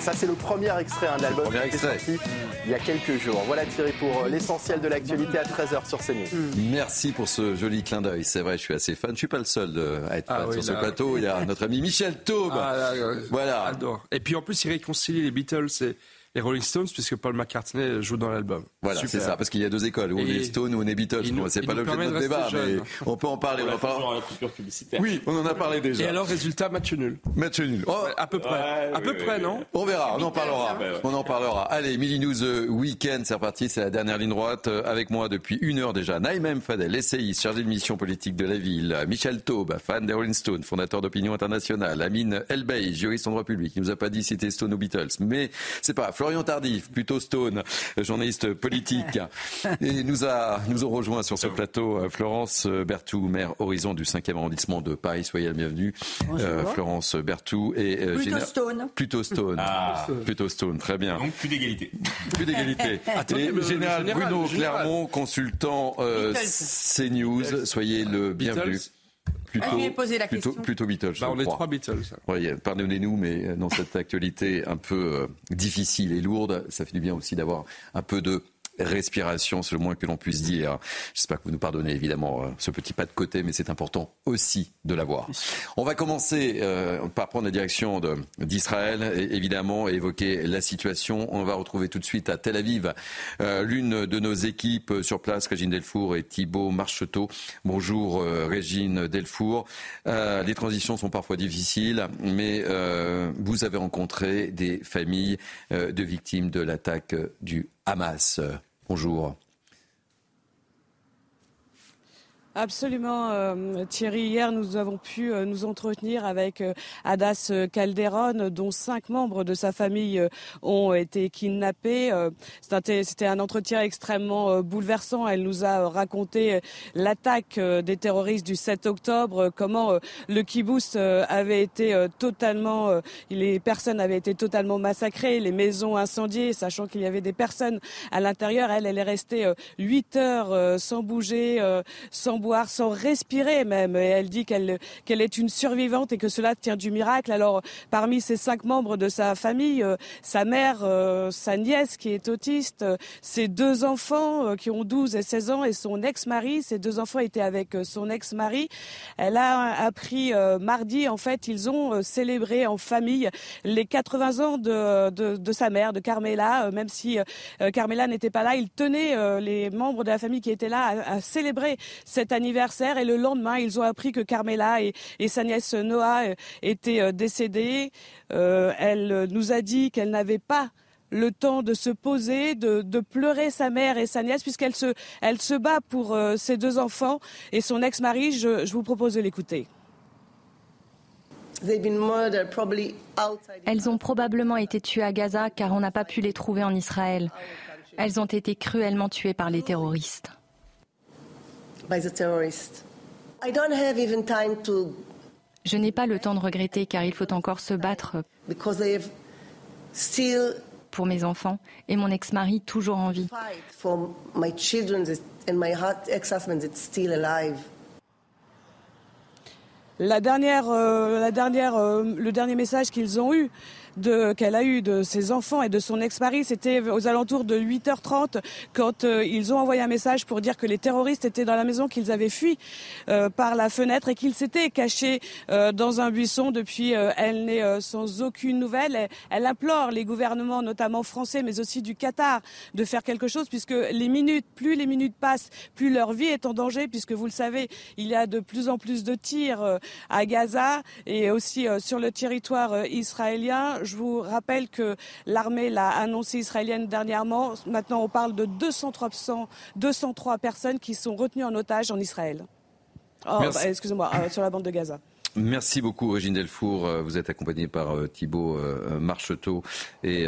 [SPEAKER 2] Ça c'est le premier extrait hein, de l'album qui est sorti il y a quelques jours. Voilà Thierry pour euh, l'essentiel de l'actualité à 13h sur CNews.
[SPEAKER 1] Merci pour ce joli clin d'œil. C'est vrai, je suis assez fan. Je suis pas le seul à être ah fan sur ce plateau. Il y a notre ami Michel Taube. Ah, voilà.
[SPEAKER 9] Et puis en plus, il réconcilie les Beatles et les Rolling Stones, puisque Paul McCartney joue dans l'album.
[SPEAKER 1] Voilà, c'est ça, parce qu'il y a deux écoles, ou on est Stones ou on est Beatles. c'est pas l'objet de notre débat, mais on peut en parler. On, en Oui, on en a parlé déjà.
[SPEAKER 9] Et alors, résultat, match nul.
[SPEAKER 1] Match nul.
[SPEAKER 9] Oh, à peu près. à peu près, non
[SPEAKER 1] On verra, on en parlera. On en parlera. Allez, Mini News euh, Weekend, c'est reparti, c'est la dernière ligne droite. Euh, avec moi depuis une heure déjà, Naïm Fadel, essayiste, chargé de mission politique de la ville. Michel Taube, fan des Rolling Stones, fondateur d'Opinion Internationale. Amine Elbey, juriste en droit public. Il nous a pas dit si c'était Stone ou Beatles, mais c'est pas. Florian Tardif, plutôt Stone, journaliste politique. Et nous, a, nous ont rejoint sur ce plateau euh, Florence euh, Berthou, maire Horizon du 5e arrondissement de Paris. Soyez la bienvenue. Euh, Florence Berthou.
[SPEAKER 24] Et, plutôt Stone.
[SPEAKER 1] Plutôt Stone. Ah. Plutôt Stone, très bien.
[SPEAKER 25] Donc plus d'égalité.
[SPEAKER 1] Plus d'égalité. général, Bruno Clermont, consultant CNews. Soyez le bienvenu.
[SPEAKER 24] Plutôt, poser la
[SPEAKER 1] plutôt, plutôt Beatles.
[SPEAKER 9] Bah, on est trois Beatles.
[SPEAKER 1] Pardonnez-nous, mais dans cette actualité un peu difficile et lourde, ça fait du bien aussi d'avoir un peu de respiration, c'est le moins que l'on puisse dire. J'espère que vous nous pardonnez évidemment euh, ce petit pas de côté, mais c'est important aussi de l'avoir. On va commencer euh, par prendre la direction d'Israël, évidemment, et évoquer la situation. On va retrouver tout de suite à Tel Aviv euh, l'une de nos équipes sur place, Régine Delfour et Thibault Marcheteau. Bonjour Régine Delfour. les transitions sont parfois difficiles, mais vous avez rencontré des familles de victimes de l'attaque du Hamas. Bonjour.
[SPEAKER 26] Absolument, euh, Thierry. Hier, nous avons pu euh, nous entretenir avec euh, Adas Calderon, dont cinq membres de sa famille ont été kidnappés. C'était un entretien extrêmement bouleversant. Elle nous a raconté l'attaque des terroristes du 7 octobre, comment le kibbutz avait été totalement, les personnes avaient été totalement massacrées, les maisons incendiées, sachant qu'il y avait des personnes à l'intérieur. Elle, elle est restée huit heures sans bouger, sans boire, sans respirer même. Et elle dit qu'elle qu'elle est une survivante et que cela tient du miracle. Alors, parmi ces cinq membres de sa famille, euh, sa mère, euh, sa nièce qui est autiste, euh, ses deux enfants qui ont 12 et 16 ans et son ex-mari. Ces deux enfants étaient avec son ex-mari. Elle a appris mardi, en fait, ils ont célébré en famille les 80 ans de, de, sa mère, de Carmela. Même si Carmela n'était pas là, ils tenaient les membres de la famille qui étaient là à, célébrer cet anniversaire. Et le lendemain, ils ont appris que Carmela et, et sa nièce Noah étaient décédées. elle nous a dit qu'elle n'avait pas le temps de se poser, de, pleurer sa mère et sa nièce, puisqu'elle se, elle se bat pour euh, ses deux enfants et son ex-mari. Je, vous propose de l'écouter.
[SPEAKER 27] Elles ont probablement été tuées à Gaza car on n'a pas pu les trouver en Israël. Elles ont été cruellement tuées par les terroristes. Je n'ai pas le temps de regretter car il faut encore se battre pour mes enfants et mon ex-mari toujours en vie.
[SPEAKER 26] La dernière, euh, la dernière, euh, le dernier message qu'ils ont eu qu'elle a eu de ses enfants et de son ex-mari. C'était aux alentours de 8h30 quand euh, ils ont envoyé un message pour dire que les terroristes étaient dans la maison, qu'ils avaient fui euh, par la fenêtre et qu'ils s'étaient cachés euh, dans un buisson. Depuis, elle n'est sans aucune nouvelle. Elle, implore les gouvernements, notamment français, mais aussi du Qatar, de faire quelque chose puisque les minutes, plus les minutes passent, plus leur vie est en danger puisque vous le savez, il y a de plus en plus de tirs à Gaza et aussi sur le territoire israélien. Je vous rappelle que l'armée l'a annoncé israélienne dernièrement. Maintenant, on parle de 203, 203 personnes qui sont retenues en otage en Israël. Oh, bah, excusez-moi, euh, sur la bande de Gaza.
[SPEAKER 1] Merci beaucoup, Régine Delfour. Euh, vous êtes accompagné par euh, Thibault Marcheteau et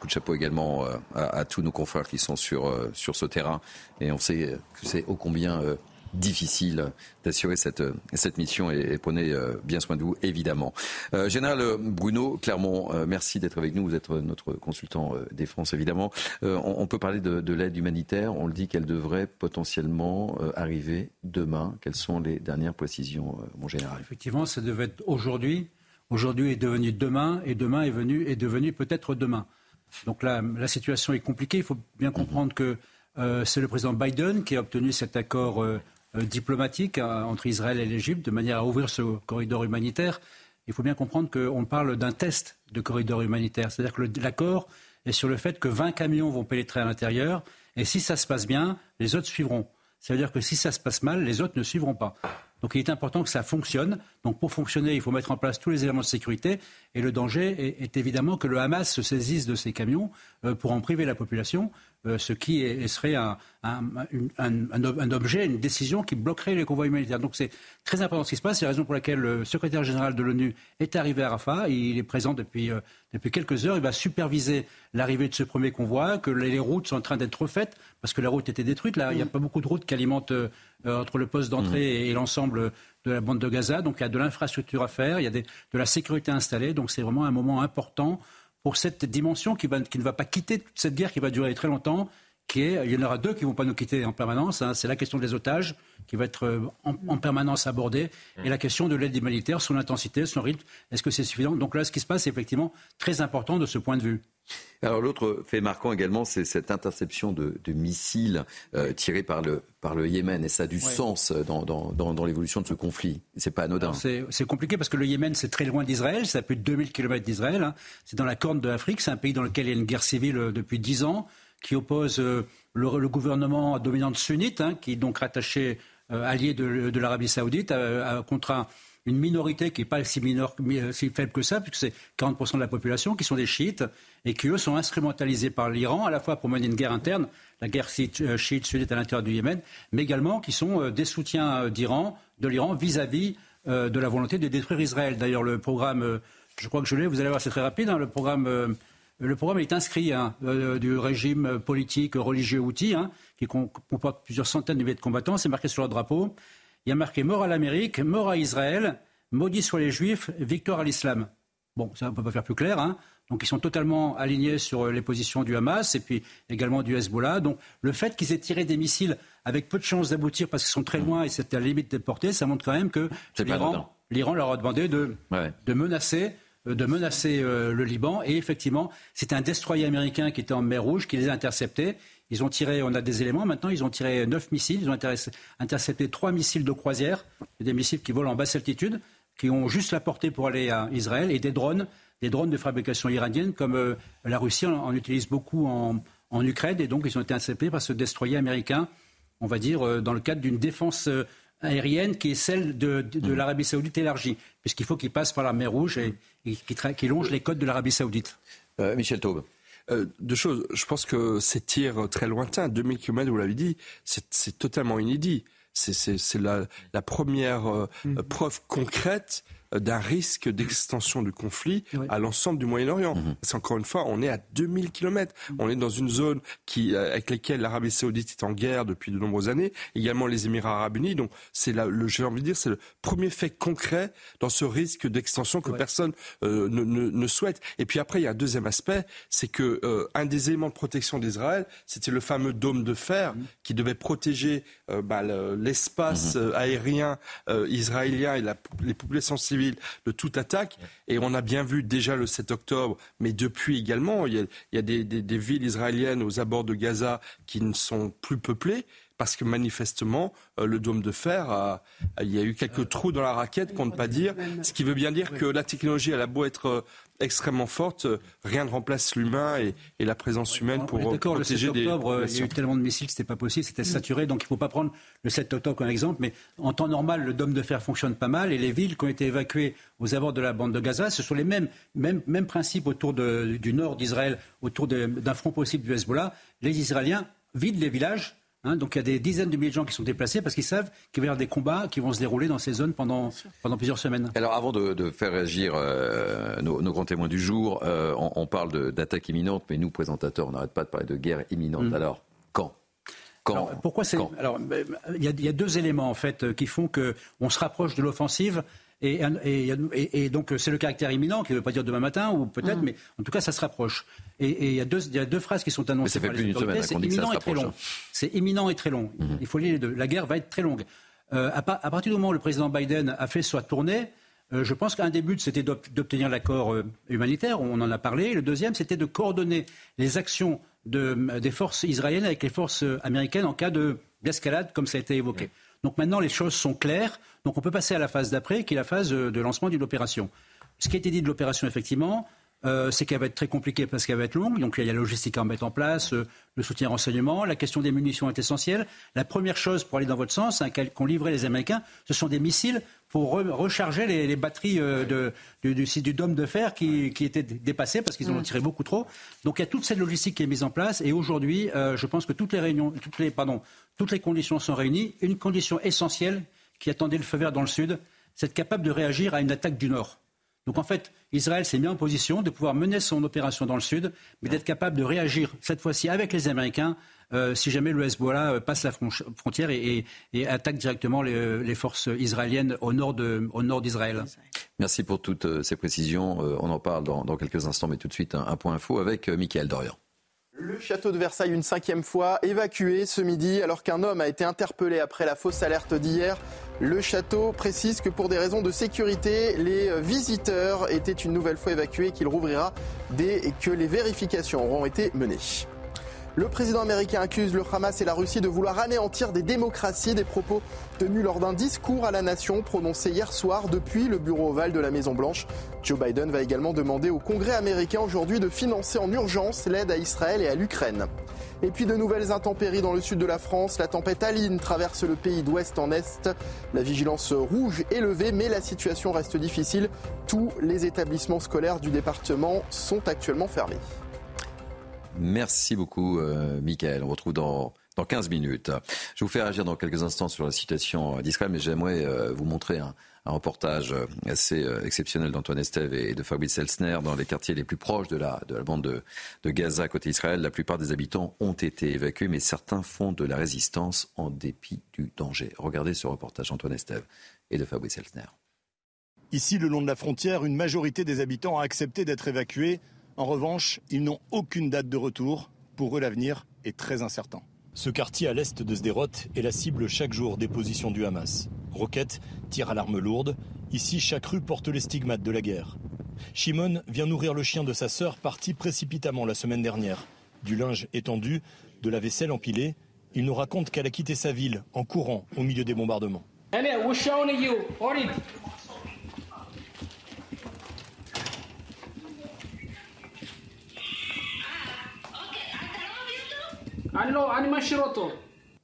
[SPEAKER 1] coup de chapeau également à, à, tous nos confrères qui sont sur, sur ce terrain. Et on sait que c'est ô combien difficile d'assurer cette, cette mission et, prenez euh, bien soin de vous, évidemment. Euh, Général Bruno Clermont, euh, merci d'être avec nous. Vous êtes notre consultant des France, évidemment. On, peut parler de, l'aide humanitaire. On le dit qu'elle devrait potentiellement arriver demain. Quelles sont les dernières précisions, mon général?
[SPEAKER 28] Effectivement, ça devait être aujourd'hui. Aujourd'hui est devenu demain et demain est, venu, est devenu peut-être demain. Donc là, la situation est compliquée. Il faut bien comprendre que c'est le président Biden qui a obtenu cet accord euh, diplomatique hein, entre Israël et l'Égypte de manière à ouvrir ce corridor humanitaire. Il faut bien comprendre qu'on parle d'un test de corridor humanitaire. C'est-à-dire que l'accord est sur le fait que 20 camions vont pénétrer à l'intérieur et si ça se passe bien, les autres suivront. Ça veut dire que si ça se passe mal, les autres ne suivront pas. Donc il est important que ça fonctionne. Donc pour fonctionner, il faut mettre en place tous les éléments de sécurité. Et le danger est, évidemment que le Hamas se saisisse de ces camions euh, pour en priver la population, euh, ce qui serait un, objet, une décision qui bloquerait les convois humanitaires. Donc c'est très important ce qui se passe. C'est la raison pour laquelle le secrétaire général de l'ONU est arrivé à Rafah. Il est présent depuis, euh, depuis quelques heures. Il va superviser l'arrivée de ce premier convoi, que les, routes sont en train d'être refaites parce que la route était détruite. Là, il n'y a pas beaucoup de routes qui alimentent entre le poste d'entrée mmh. et l'ensemble de la bande de Gaza. Donc il y a de l'infrastructure à faire, il y a de la sécurité installée. Donc c'est vraiment un moment important pour cette dimension qui, ne va pas quitter cette guerre qui va durer très longtemps. Qui est, il y en aura deux qui ne vont pas nous quitter en permanence. Hein. c'est la question des otages qui va être euh, en, permanence abordée et la question de l'aide humanitaire, son intensité, son rythme. Est-ce que c'est suffisant? Donc là, ce qui se passe est effectivement très important de ce point de vue.
[SPEAKER 1] Alors l'autre fait marquant également, c'est cette interception de, missiles euh, tirés par le, par le Yémen. Et ça a du sens dans, dans, l'évolution de ce conflit. C'est pas anodin.
[SPEAKER 28] C'est compliqué parce que le Yémen, c'est très loin d'Israël. C'est à plus de 2000 km d'Israël. Hein. C'est dans la corne de l'Afrique. C'est un pays dans lequel il y a une guerre civile euh, depuis 10 ans qui oppose euh, le, gouvernement dominant sunnite, hein, qui est donc rattaché, allié de, l'Arabie saoudite, contre une minorité qui n'est pas si, faible que ça, puisque c'est 40% de la population, qui sont des chiites, et qui, eux, sont instrumentalisés par l'Iran, à la fois pour mener une guerre interne, la guerre euh, chiite-sunnite à l'intérieur du Yémen, mais également qui sont euh, des soutiens euh, d'Iran, de l'Iran vis-à-vis de la volonté de détruire Israël. D'ailleurs, le programme, je crois que je l'ai, vous allez voir, c'est très rapide, hein, le programme... Le programme est inscrit hein, du régime politique religieux outil, hein, qui comporte plusieurs centaines de milliers de combattants. C'est marqué sur le drapeau. Il y a marqué mort à l'Amérique, mort à Israël, maudit soient les Juifs, victoire à l'islam. Bon, ça, on ne peut pas faire plus clair. Hein. Donc ils sont totalement alignés sur les positions du Hamas et puis également du Hezbollah. Donc le fait qu'ils aient tiré des missiles avec peu de chances d'aboutir parce qu'ils sont très loin et c'était à la limite de portée, ça montre quand même que l'Iran leur a demandé de, de menacer euh, de menacer euh, le Liban. Et effectivement, c'était un destroyer américain qui était en mer Rouge qui les a interceptés. Ils ont tiré, on a des éléments maintenant, ils ont tiré neuf missiles, ils ont intercepté trois missiles de croisière, des missiles qui volent en basse altitude, qui ont juste la portée pour aller à Israël, et des drones, des drones de fabrication iranienne, comme euh, la Russie en, utilise beaucoup en, en, Ukraine, et donc ils ont été interceptés par ce destroyer américain, on va dire, dans le cadre d'une défense aérienne qui est celle de, mmh. l'Arabie saoudite élargie, puisqu'il faut qu'il passe par la mer Rouge et, qui, longe les côtes de l'Arabie saoudite.
[SPEAKER 1] Euh, Michel Taube.
[SPEAKER 9] Euh, deux choses. Je pense que ces tirs très lointains, 2000 km, vous l'avez dit, c'est totalement inédit. C'est la, la, première euh, mmh. preuve concrète d'un risque d'extension du conflit à l'ensemble du Moyen-Orient. Mhm. Parce qu'encore une fois, on est à 2000 km. Mhm. On est dans une zone qui, euh, avec laquelle l'Arabie Saoudite est en guerre depuis de nombreuses années, également les Émirats Arabes Unis. Donc, c'est le, j'ai envie de dire, c'est le premier fait concret dans ce risque d'extension que personne euh, ne, ne, ne, souhaite. Et puis après, il y a un deuxième aspect, c'est que euh, un des éléments de protection d'Israël, c'était le fameux dôme de fer mhm. qui devait protéger bah, l'espace aérien israélien et la, les populations civiles de toute attaque. Et on a bien vu déjà le 7 octobre, mais depuis également, il y a, des, villes israéliennes aux abords de Gaza qui ne sont plus peuplées parce que manifestement, euh, le dôme de fer, il y a eu quelques trous dans la raquette, pour ne pas dire, ce qui veut bien dire que la technologie, elle a beau être euh, extrêmement forte. Rien ne remplace l'humain et, la présence humaine pour protéger
[SPEAKER 28] le 7 octobre, Il y a eu tellement de missiles que c'était pas possible, c'était saturé. Donc il ne faut pas prendre le 7 octobre comme exemple. Mais en temps normal, le dôme de fer fonctionne pas mal et les villes qui ont été évacuées aux abords de la bande de Gaza, ce sont les mêmes, mêmes, mêmes principes autour de, du nord d'Israël, autour d'un front possible du Hezbollah. Les Israéliens vident les villages Hein, donc il y a des dizaines de milliers de gens qui sont déplacés parce qu'ils savent qu'il va y avoir des combats qui vont se dérouler dans ces zones pendant, pendant plusieurs semaines.
[SPEAKER 1] Alors avant de, faire réagir euh, nos, grands témoins du jour, euh, on, parle d'attaque imminente, mais nous, présentateurs, on n'arrête pas de parler de guerre imminente. Mm. Alors quand? Quand?
[SPEAKER 28] Pourquoi c'est Alors, ben, il y, a deux éléments en fait qui font qu'on se rapproche de l'offensive et, donc, c'est le caractère imminent, qui ne veut pas dire demain matin, ou peut-être, mm. mais en tout cas, ça se rapproche. Et il y, a deux phrases qui sont annoncées
[SPEAKER 1] par les autorités.
[SPEAKER 28] C'est imminent et très long. C'est imminent et très long. Il faut lire les deux. La guerre va être très longue. Euh, à, partir du moment où le président Biden a fait sa tournée, euh, je pense qu'un des buts, c'était d'obtenir l'accord euh, humanitaire, on en a parlé. Le deuxième, c'était de coordonner les actions des forces israéliennes avec les forces américaines en cas d'escalade, comme ça a été évoqué. Donc maintenant, les choses sont claires. Donc on peut passer à la phase d'après, qui est la phase de lancement d'une opération. Ce qui a été dit de l'opération, effectivement, euh, c'est qu'elle va être très compliquée parce qu'elle va être longue. Donc il y a la logistique à mettre en place, euh, le soutien renseignement, la question des munitions est essentielle. La première chose pour aller dans votre sens, hein, qu'ont livré les Américains, ce sont des missiles pour recharger les, batteries euh, du, du, dôme de fer qui, étaient dépassées parce qu'ils en ont mm. tiré beaucoup trop. Donc il y a toute cette logistique qui est mise en place et aujourd'hui, je pense que toutes les réunions, toutes les, pardon, toutes les conditions sont réunies. Une condition essentielle qui attendait le feu vert dans le sud, c'est être capable de réagir à une attaque du nord. Donc en fait, Israël s'est mis en position de pouvoir mener son opération dans le sud, mais d'être capable de réagir cette fois-ci avec les Américains euh, si jamais le Hezbollah euh, passe la frontière et, attaque directement les, forces israéliennes au nord, d'Israël.
[SPEAKER 1] Merci pour toutes euh, ces précisions. On en parle dans, quelques instants, mais tout de suite un, point info avec Mickaël Dorian.
[SPEAKER 2] Le château de Versailles, une cinquième fois, évacué ce midi alors qu'un homme a été interpellé après la fausse alerte d'hier. Le château précise que pour des raisons de sécurité, les visiteurs étaient une nouvelle fois évacués et qu'il rouvrira dès que les vérifications auront été menées. Le président américain accuse le Hamas et la Russie de vouloir anéantir des démocraties, des propos tenus lors d'un discours à la nation prononcé hier soir depuis le bureau ovale de la Maison-Blanche. Joe Biden va également demander au Congrès américain aujourd'hui de financer en urgence l'aide à Israël et à l'Ukraine. Et puis de nouvelles intempéries dans le sud de la France. La tempête Aline traverse le pays d'ouest en est. La vigilance rouge est levée, mais la situation reste difficile. Tous les établissements scolaires du département sont actuellement fermés.
[SPEAKER 1] Merci beaucoup, euh, Michael. On retrouve dans, dans 15 minutes. Je vous fais réagir dans quelques instants sur la situation d'Israël, mais j'aimerais euh, vous montrer un, reportage assez euh, exceptionnel d'Antoine Estève et de Fabrice Elsner dans les quartiers les plus proches de la, de la bande de, de, Gaza côté Israël. La plupart des habitants ont été évacués, mais certains font de la résistance en dépit du danger. Regardez ce reportage Antoine Estève et de Fabrice Elsner.
[SPEAKER 3] Ici, le long de la frontière, une majorité des habitants a accepté d'être évacués En revanche, ils n'ont aucune date de retour. Pour eux, l'avenir est très incertain. Ce quartier à l'est de Sderot est la cible chaque jour des positions du Hamas. Roquettes, tirs à l'arme lourde. Ici, chaque rue porte les stigmates de la guerre. Shimon vient nourrir le chien de sa sœur, parti précipitamment la semaine dernière. Du linge étendu, de la vaisselle empilée, il nous raconte qu'elle a quitté sa ville en courant au milieu des bombardements.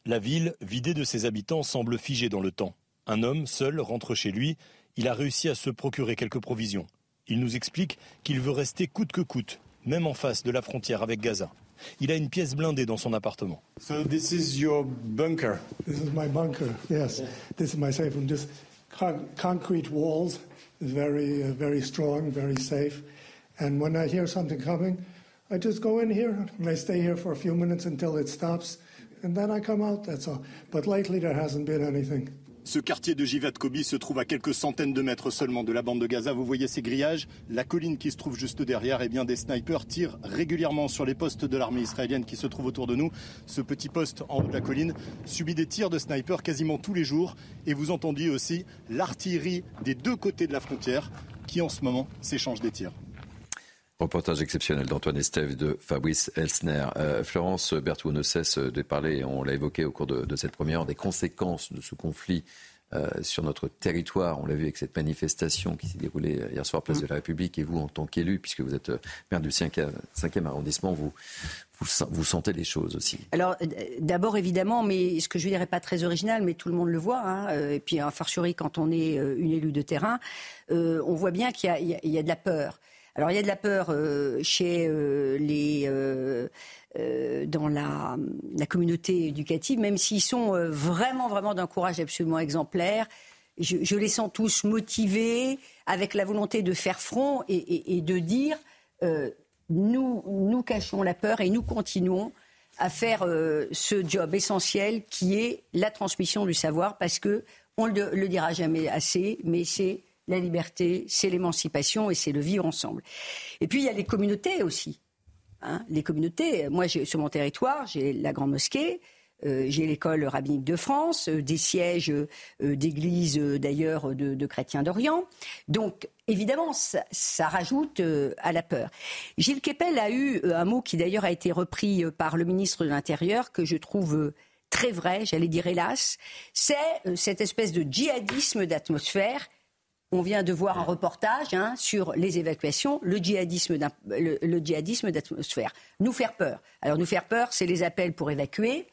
[SPEAKER 3] La ville, vidée de ses habitants, semble figée dans le temps. Un homme, seul, rentre chez lui. Il a réussi à se procurer quelques provisions. Il nous explique qu'il veut rester coûte que coûte, même en face de la frontière avec Gaza. Il a une pièce blindée dans son appartement. So this is your bunker.
[SPEAKER 29] This is my bunker. Yes, this is my safe room. Just con concrete walls, very, uh, very strong, very safe. And when I hear something coming, I just go in here and I stay here for a few minutes until it stops, and then I come out. That's all. But lately there hasn't been anything.
[SPEAKER 3] Ce quartier de Jivat Kobi se trouve à quelques centaines de mètres seulement de la bande de Gaza. Vous voyez ces grillages, la colline qui se trouve juste derrière, eh bien des snipers tirent régulièrement sur les postes de l'armée israélienne qui se trouvent autour de nous. Ce petit poste en haut de la colline subit des tirs de snipers quasiment tous les jours et vous entendiez aussi l'artillerie des deux côtés de la frontière qui en ce moment s'échange des tirs.
[SPEAKER 1] Reportage exceptionnel d'Antoine Estève de Fabrice Elsner. Euh, Florence Berthoud ne cesse de parler, on l'a évoqué au cours de, cette première heure, des conséquences de ce conflit euh, sur notre territoire. On l'a vu avec cette manifestation qui s'est déroulée hier soir place de la République. Et vous, en tant qu'élu, puisque vous êtes euh, maire du 5e, arrondissement, vous, vous, sentez les choses aussi
[SPEAKER 30] Alors, d'abord, évidemment, mais ce que je n'est pas très original, mais tout le monde le voit. Hein, et puis, a fortiori, quand on est une élue de terrain, on voit bien qu'il y, a de la peur. Alors il y a de la peur euh, chez euh, les euh, dans la, communauté éducative, même s'ils sont vraiment vraiment d'un courage absolument exemplaire. Je, les sens tous motivés, avec la volonté de faire front et, de dire nous nous cachons la peur et nous continuons à faire ce job essentiel qui est la transmission du savoir, parce que on le dira jamais assez, mais c'est la liberté, c'est l'émancipation et c'est le vivre ensemble. Et puis il y a les communautés aussi. Hein. les communautés, moi sur mon territoire, j'ai la Grande Mosquée, euh, j'ai l'école rabbinique de France, euh, des sièges euh, d'églises d'ailleurs de, chrétiens d'Orient. Donc évidemment, ça, rajoute à la peur. Gilles Kepel a eu un mot qui d'ailleurs a été repris par le ministre de l'Intérieur que je trouve très vrai, j'allais dire hélas, c'est cette espèce de djihadisme d'atmosphère on vient de voir un reportage hein, sur les évacuations, le djihadisme, le, djihadisme d'atmosphère. Nous faire peur. Alors nous faire peur, c'est les appels pour évacuer.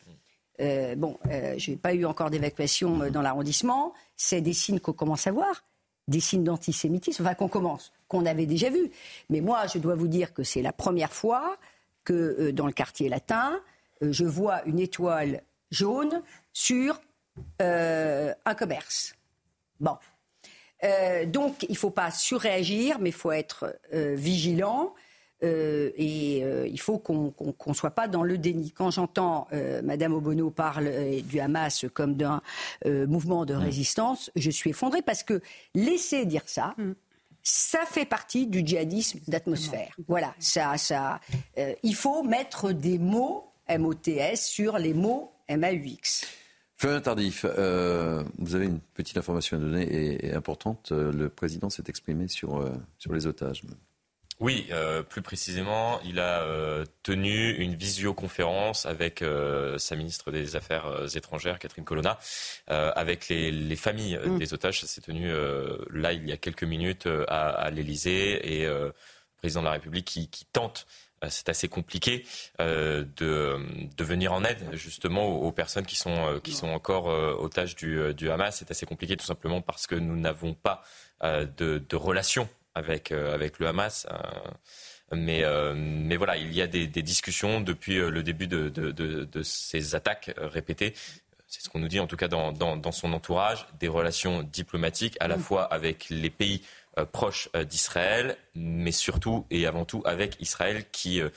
[SPEAKER 30] Euh, bon, euh, je n'ai pas eu encore d'évacuation euh, dans l'arrondissement. C'est des signes qu'on commence à voir, des signes d'antisémitisme, enfin qu'on commence, qu'on avait déjà vu. Mais moi, je dois vous dire que c'est la première fois que dans le quartier latin, je vois une étoile jaune sur un commerce. Bon, euh, donc, il ne faut pas surréagir, mais il faut être euh, vigilant. Euh, et il faut qu'on ne soit pas dans le déni. Quand j'entends Madame Obono parler du Hamas comme d'un mouvement de mm. résistance, je suis effondrée parce que laisser dire ça, mm. ça fait partie du djihadisme d'atmosphère. Voilà, ça, ça. il faut mettre des mots MOTS sur les mots MAUX.
[SPEAKER 1] Florian Tardif, euh, vous avez une petite information à donner et, importante. Euh, le président s'est exprimé sur, euh, sur les otages.
[SPEAKER 10] Oui, plus précisément, il a tenu une visioconférence avec sa ministre des Affaires étrangères, Catherine Colonna, avec les, familles mm. des otages. Ça s'est tenu là il y a quelques minutes à, à l'Élysée et le président de la République qui, qui tente euh, c'est assez compliqué euh, de, de, venir en aide justement aux, personnes qui sont, euh, qui sont encore otages du, du, Hamas. C'est assez compliqué tout simplement parce que nous n'avons pas de, de, relation avec, avec le Hamas. Mais, mais, voilà, il y a des, des discussions depuis le début de, de ces attaques répétées. C'est ce qu'on nous dit en tout cas dans, dans, dans, son entourage, des relations diplomatiques à la mm. fois avec les pays euh, proche euh, d'Israël, mais surtout et avant tout avec Israël qui, euh,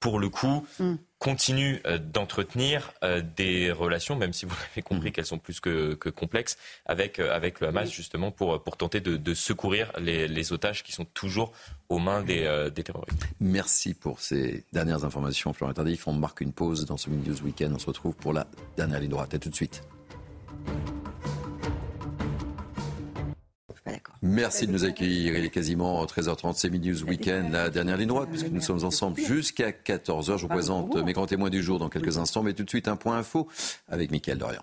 [SPEAKER 10] pour le coup, mm. continue euh, d'entretenir euh, des relations, même si vous avez compris qu'elles sont plus que, complexes, avec, euh, avec le Hamas, justement, pour, pour tenter de, secourir les, otages qui sont toujours aux mains des, des terroristes.
[SPEAKER 1] Merci pour ces dernières informations, Florent Tardif. On marque une pause dans ce News Weekend. On se retrouve pour la dernière ligne droite. À tout de suite. Merci de nous accueillir. Il est quasiment 13h30, c'est News Weekend, la dernière ligne droite, puisque nous sommes ensemble jusqu'à 14h. Je vous présente mes grands témoins du jour dans quelques instants, mais tout de suite un point info avec Mickaël Dorian.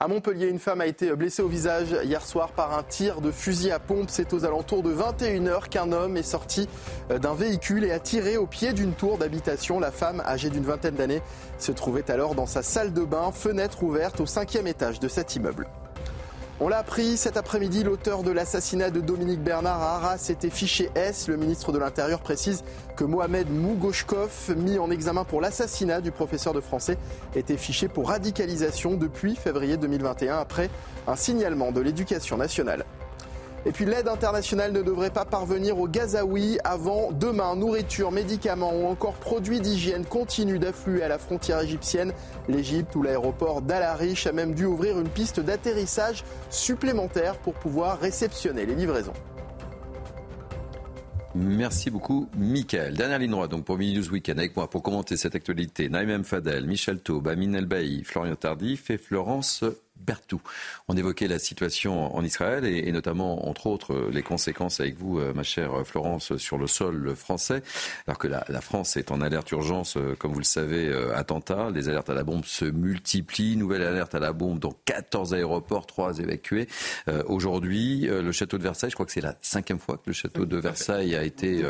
[SPEAKER 2] À Montpellier, une femme a été blessée au visage hier soir par un tir de fusil à pompe. C'est aux alentours de 21h qu'un homme est sorti d'un véhicule et a tiré au pied d'une tour d'habitation. La femme, âgée d'une vingtaine d'années, se trouvait alors dans sa salle de bain, fenêtre ouverte au cinquième étage de cet immeuble. On l'a appris cet après-midi, l'auteur de l'assassinat de Dominique Bernard à Arras était fiché S. Le ministre de l'Intérieur précise que Mohamed Mougoshkov, mis en examen pour l'assassinat du professeur de français, était fiché pour radicalisation depuis février 2021 après un signalement de l'éducation nationale. Et puis l'aide internationale ne devrait pas parvenir au Gazaoui avant demain. Nourriture, médicaments ou encore produits d'hygiène continuent d'affluer à la frontière égyptienne. L'Égypte ou l'aéroport d'Al Arish a même dû ouvrir une piste d'atterrissage supplémentaire pour pouvoir réceptionner les livraisons.
[SPEAKER 1] Merci beaucoup, Michael. Dernière ligne droite donc pour Mini News Weekend avec moi pour commenter cette actualité. Naïm Fadel, Michel Taube, Amin Elbaï, Florian Tardif et Florence Bertou. On évoquait la situation en Israël et, notamment, entre autres, les conséquences avec vous, euh, ma chère Florence, sur le sol français. Alors que la, France est en alerte urgence, euh, comme vous le savez, euh, attentat. Les alertes à la bombe se multiplient. Nouvelle alerte à la bombe dans 14 aéroports, 3 évacués. Aujourd'hui, le château de Versailles, je crois que c'est la cinquième fois que le château de Versailles a été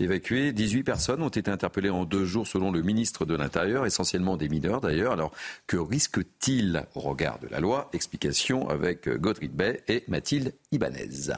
[SPEAKER 1] évacué. 18 personnes ont été interpellées en deux jours selon le ministre de l'Intérieur, essentiellement des mineurs d'ailleurs. Alors que risque-t-il au regard de la loi? Explication avec Godric Bay et Mathilde Ibanez.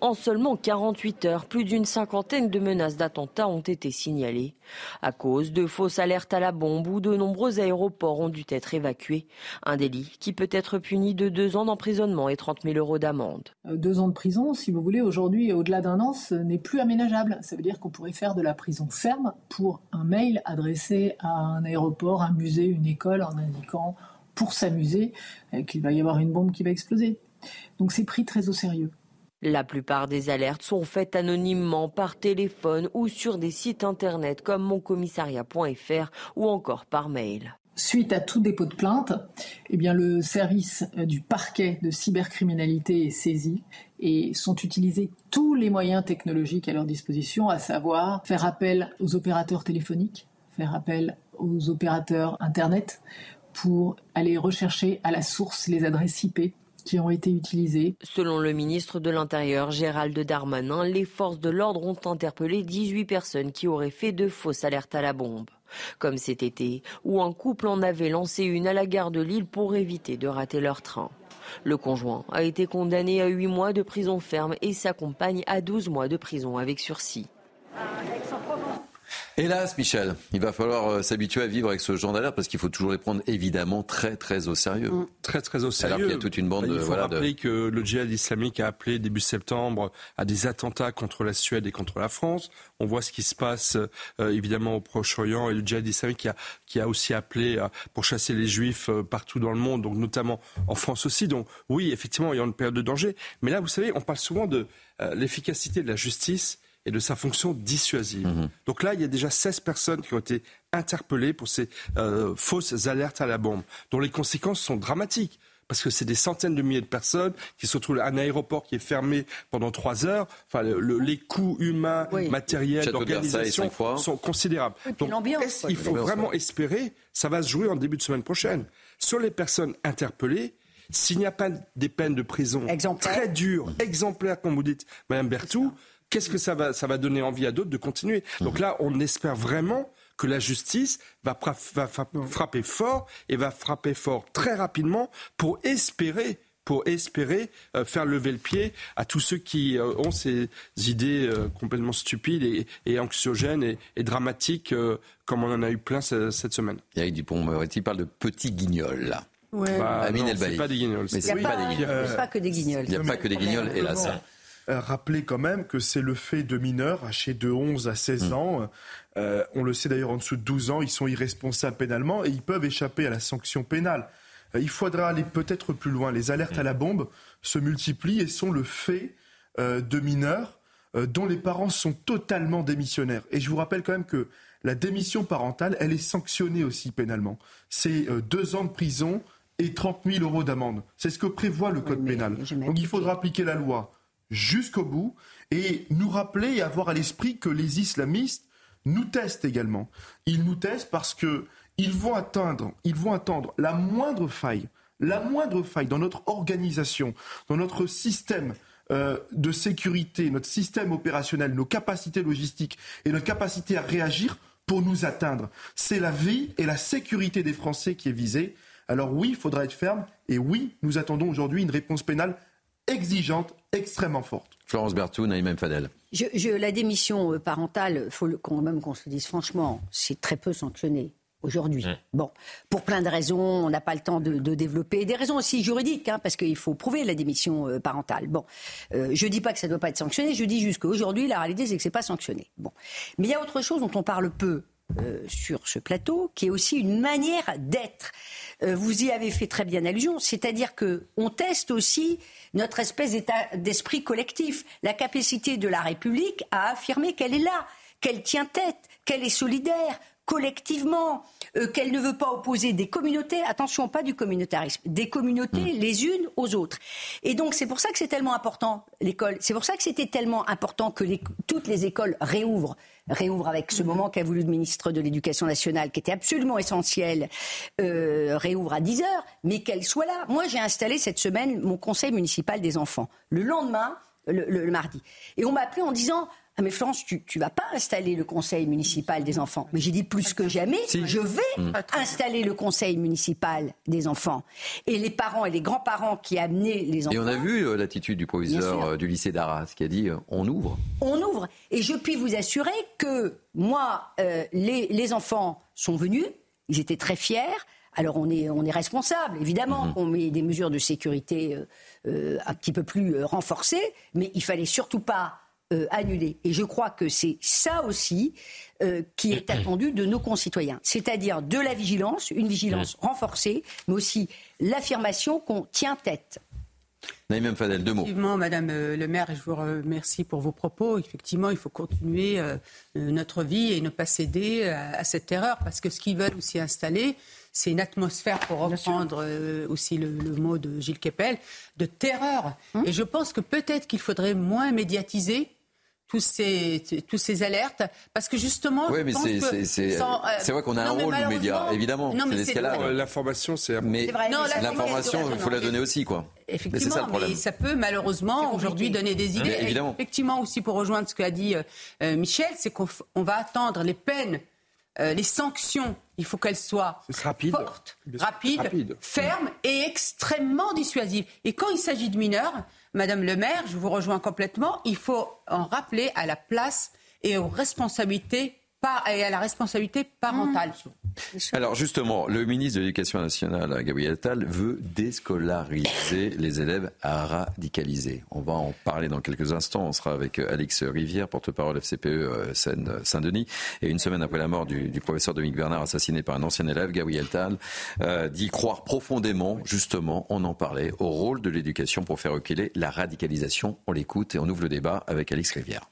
[SPEAKER 7] En seulement 48 heures, plus d'une cinquantaine de menaces d'attentats ont été signalées. À cause de fausses alertes à la bombe où de nombreux aéroports ont dû être évacués. Un délit qui peut être puni de deux ans d'emprisonnement et 30 000 euros d'amende.
[SPEAKER 31] Euh, deux ans de prison, si vous voulez, aujourd'hui, au-delà d'un an, ce n'est plus aménageable. Ça veut dire qu'on pourrait faire de la prison ferme pour un mail adressé à un aéroport, un musée, une école en indiquant pour s'amuser euh, qu'il va y avoir une bombe qui va exploser. Donc c'est pris très au sérieux.
[SPEAKER 7] La plupart des alertes sont faites anonymement par téléphone ou sur des sites internet comme moncommissariat.fr ou encore par mail.
[SPEAKER 31] Suite à tout dépôt de plainte, eh le service euh, du parquet de cybercriminalité est saisi et sont utilisés tous les moyens technologiques à leur disposition, à savoir faire appel aux opérateurs téléphoniques, faire appel aux opérateurs Internet pour aller rechercher à la source les adresses IP qui ont été utilisés.
[SPEAKER 7] Selon le ministre de l'Intérieur Gérald Darmanin, les forces de l'ordre ont interpellé 18 personnes qui auraient fait de fausses alertes à la bombe. Comme cet été, où un couple en avait lancé une à la gare de Lille pour éviter de rater leur train. Le conjoint a été condamné à 8 mois de prison ferme et sa compagne à 12 mois de prison avec sursis.
[SPEAKER 1] Hélas, Michel, il va falloir euh, s'habituer à vivre avec ce genre d'alerte parce qu'il faut toujours les prendre évidemment très très au sérieux. Mm.
[SPEAKER 9] Très très au sérieux.
[SPEAKER 1] Alors qu'il y a toute une bande
[SPEAKER 9] bah,
[SPEAKER 1] de.
[SPEAKER 9] Il faut rappeler que le djihad islamique a appelé début septembre à des attentats contre la Suède et contre la France. On voit ce qui se passe euh, évidemment au Proche-Orient et le djihad islamique qui a, qui a aussi appelé pour chasser les juifs euh, partout dans le monde, donc notamment en France aussi. Donc oui, effectivement, il y a une période de danger. Mais là, vous savez, on parle souvent de l'efficacité de la justice et de sa fonction dissuasive. Mhm. Donc là, il y a déjà 16 personnes qui ont été interpellées pour ces euh, fausses alertes à la bombe, dont les conséquences sont dramatiques. Parce que c'est des centaines de milliers de personnes qui se retrouvent à un aéroport qui est fermé pendant trois heures. Enfin, les coûts humains, matériels, d'organisation sont considérables. Donc, il faut vraiment espérer, ça va se jouer en début de semaine prochaine? Sur les personnes interpellées, s'il n'y a pas des peines de prison très dures, exemplaires, comme vous dites, Madame Berthoud, qu'est-ce que ça va, ça va donner envie à d'autres de continuer? Donc là, on espère vraiment que la justice va, frapper fort et va frapper fort très rapidement pour espérer pour espérer euh, faire lever le pied à tous ceux qui euh, ont ces idées euh, complètement stupides et, anxiogènes et, dramatiques, comme on en a eu plein cette, semaine.
[SPEAKER 1] Eric Dupont-Moretti parle de petits guignols, là.
[SPEAKER 9] Ouais. Bah, c'est pas des guignols.
[SPEAKER 30] il n'y a, pas, que des guignols.
[SPEAKER 1] Il n'y a pas que des guignols, hélas.
[SPEAKER 14] Rappeler quand même que c'est le fait de mineurs âgés de 11 à 16 mm. ans. on le sait d'ailleurs en dessous de 12 ans, ils sont irresponsables pénalement et ils peuvent échapper à la sanction pénale. il faudra aller peut-être plus loin. Les alertes à la bombe se multiplient et sont le fait de mineurs dont les parents sont totalement démissionnaires. Et je vous rappelle quand même que la démission parentale, elle est sanctionnée aussi pénalement. C'est deux ans de prison et 30 000 euros d'amende. C'est ce que prévoit le code pénal. Donc il faudra appliquer la loi jusqu'au bout et nous rappeler et avoir à l'esprit que les islamistes nous testent également. Ils nous testent parce que ils vont atteindre, ils vont attendre la moindre faille, la moindre faille dans notre organisation, dans notre système euh, de sécurité, notre système opérationnel, nos capacités logistiques et notre capacité à réagir pour nous atteindre. C'est la vie et la sécurité des Français qui est visée. Alors oui, il faudra être ferme. Et oui, nous attendons aujourd'hui une réponse pénale exigeante, extrêmement forte.
[SPEAKER 1] Florence Berthoud, Naïm Fadel.
[SPEAKER 30] Je, la démission euh, parentale, il faut quand même qu'on se le dise franchement, c'est très peu sanctionné aujourd'hui. Bon, pour plein de raisons, on n'a pas le temps de, développer. Des raisons aussi juridiques, hein, parce qu'il faut prouver la démission euh, parentale. Bon, euh, je ne dis pas que ça ne doit pas être sanctionné, je dis juste qu'aujourd'hui, la réalité, c'est que ce n'est pas sanctionné. Bon. Mais il y a autre chose dont on parle peu sur ce plateau, qui est aussi une manière d'être. Euh, vous y avez fait très bien allusion, c'est-à-dire que on teste aussi notre espèce d'état d'esprit collectif, la capacité de la République à affirmer qu'elle est là, qu'elle tient tête, qu'elle est solidaire, collectivement, euh, qu'elle ne veut pas opposer des communautés, attention, pas du communautarisme, des communautés mmh. les unes aux autres. Et donc c'est pour ça que c'est tellement important l'école, c'est pour ça que c'était tellement important que toutes les écoles réouvrent réouvre avec ce moment qu'a voulu le ministre de l'Éducation nationale, qui était absolument essentiel, euh, réouvre à 10 heures, mais qu'elle soit là. Moi, j'ai installé cette semaine mon conseil municipal des enfants. Le lendemain, le mardi. Et on m'a appelé en disant ah mais Florence, tu ne vas pas installer le conseil municipal des enfants. Mais j'ai dit plus que jamais, je vais mmh. installer le conseil municipal des enfants. Et les parents et les grands-parents qui amenaient les enfants.
[SPEAKER 1] Et on a vu euh, l'attitude du proviseur euh, du lycée d'Arras qui a dit euh, on ouvre.
[SPEAKER 30] On ouvre. Et je puis vous assurer que moi, les, enfants sont venus, ils étaient très fiers. Alors on est, on est responsable, évidemment. Mmh. On met des mesures de sécurité un petit peu plus renforcées, mais il fallait surtout pas euh, annulé. Et je crois que c'est ça aussi euh, qui est attendu de nos concitoyens. C'est-à-dire de la vigilance, une vigilance renforcée, mais aussi l'affirmation qu'on tient tête.
[SPEAKER 1] Naïm Fadel, deux mots.
[SPEAKER 12] Effectivement, Madame euh, le maire, je vous remercie pour vos propos. Effectivement, il faut continuer notre vie et ne pas céder à, cette erreur, parce que ce qu'ils veulent aussi installer, c'est une atmosphère, pour reprendre aussi le, mot de Gilles Kepel, de terreur. Hum. Et je pense que peut-être qu'il faudrait moins médiatiser tous ces, tous ces alertes parce que justement
[SPEAKER 1] oui mais c'est euh, vrai qu'on a un rôle du média évidemment
[SPEAKER 9] l'information c'est
[SPEAKER 1] mais l'information il faut la donner aussi quoi.
[SPEAKER 12] Effectivement mais, ça, mais ça, peut malheureusement aujourd'hui donner des idées.
[SPEAKER 1] Évidemment.
[SPEAKER 12] effectivement aussi pour rejoindre ce qu'a dit euh, Michel c'est qu'on va attendre les peines euh, les sanctions, il faut qu'elles soient
[SPEAKER 9] rapide.
[SPEAKER 12] fortes, rapides, fermes et extrêmement dissuasives. Et quand il s'agit de mineurs, Madame le maire, je vous rejoins complètement, il faut en rappeler à la place et aux responsabilités et à la responsabilité parentale.
[SPEAKER 1] Mmh. Alors justement, le ministre de l'Éducation nationale, Gabriel Attal, veut déscolariser les élèves à radicaliser. On va en parler dans quelques instants. On sera avec Alix Rivière, porte-parole FCPE euh, Seine-Saint-Denis. Et une semaine après la mort du, professeur Dominique Bernard, assassiné par un ancien élève, Gabriel Attal euh, dit croire profondément, justement, on en parlait, au rôle de l'éducation pour faire reculer la radicalisation. On l'écoute et on ouvre le débat avec Alix Rivière.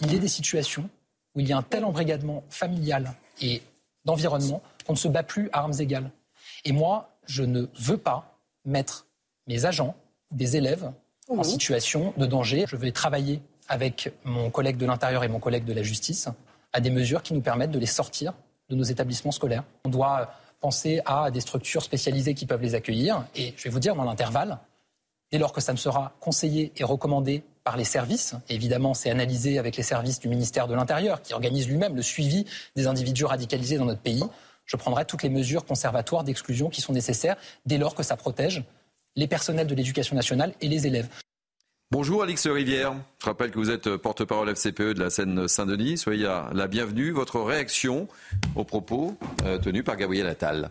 [SPEAKER 6] Il y a des situations où il y a un tel embrigadement familial et d'environnement qu'on ne se bat plus à armes égales. Et moi, je ne veux pas mettre mes agents, des élèves, en situation de danger. Je vais travailler avec mon collègue de l'Intérieur et mon collègue de la Justice à des mesures qui nous permettent de les sortir de nos établissements scolaires. On doit penser à des structures spécialisées qui peuvent les accueillir. Et je vais vous dire, dans l'intervalle, dès lors que ça me sera conseillé et recommandé par les services. Évidemment, c'est analysé avec les services du ministère de l'Intérieur, qui organise lui-même le suivi des individus radicalisés dans notre pays. Je prendrai toutes les mesures conservatoires d'exclusion qui sont nécessaires dès lors que ça protège les personnels de l'éducation nationale et les élèves.
[SPEAKER 1] Bonjour Alix Rivière, je rappelle que vous êtes porte-parole FCPE de la Seine-Saint-Denis. Soyez la bienvenue. Votre réaction aux propos euh, tenus par Gabriel Attal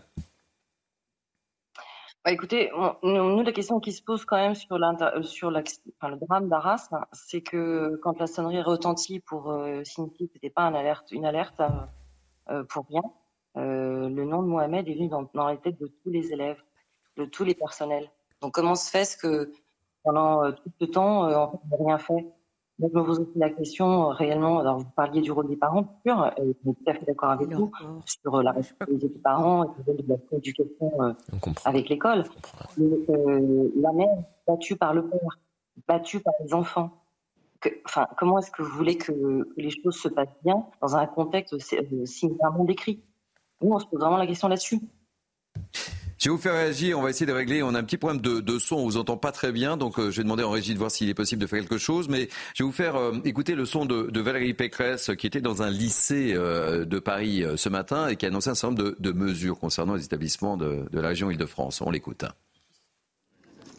[SPEAKER 32] Bah, écoutez, nous, la question qui se pose quand même sur, euh, sur le drame d'Arras, c'est que quand la sonnerie retentit pour euh, signifier que ce n'était pas une alerte, une alerte euh, pour rien, le nom de Mohamed est venu dans, dans, les têtes de tous les élèves, de tous les personnels. Donc comment se fait-ce que pendant tout ce temps, on n'a rien fait? Donc, je me pose aussi la question euh, réellement. Alors, vous parliez du rôle des parents, bien sûr, et je suis tout à fait d'accord avec vous sur euh, la responsabilité des parents et de la éducation euh, avec l'école. la mère battue par le père, battue par les enfants. enfin, comment est-ce que vous voulez que, les choses se passent bien dans un contexte similairement décrit? Nous, on se pose vraiment la question là-dessus.
[SPEAKER 1] Je vais vous faire réagir, on va essayer de régler. On a un petit problème de, son, on vous entend pas très bien, donc euh, je vais demander en régie de voir s'il est possible de faire quelque chose. Mais je vais vous faire euh, écouter le son de, Valérie Pécresse, qui était dans un lycée euh, de Paris ce matin et qui a annoncé un certain nombre de, mesures concernant les établissements de, de la région Île-de-France. On l'écoute.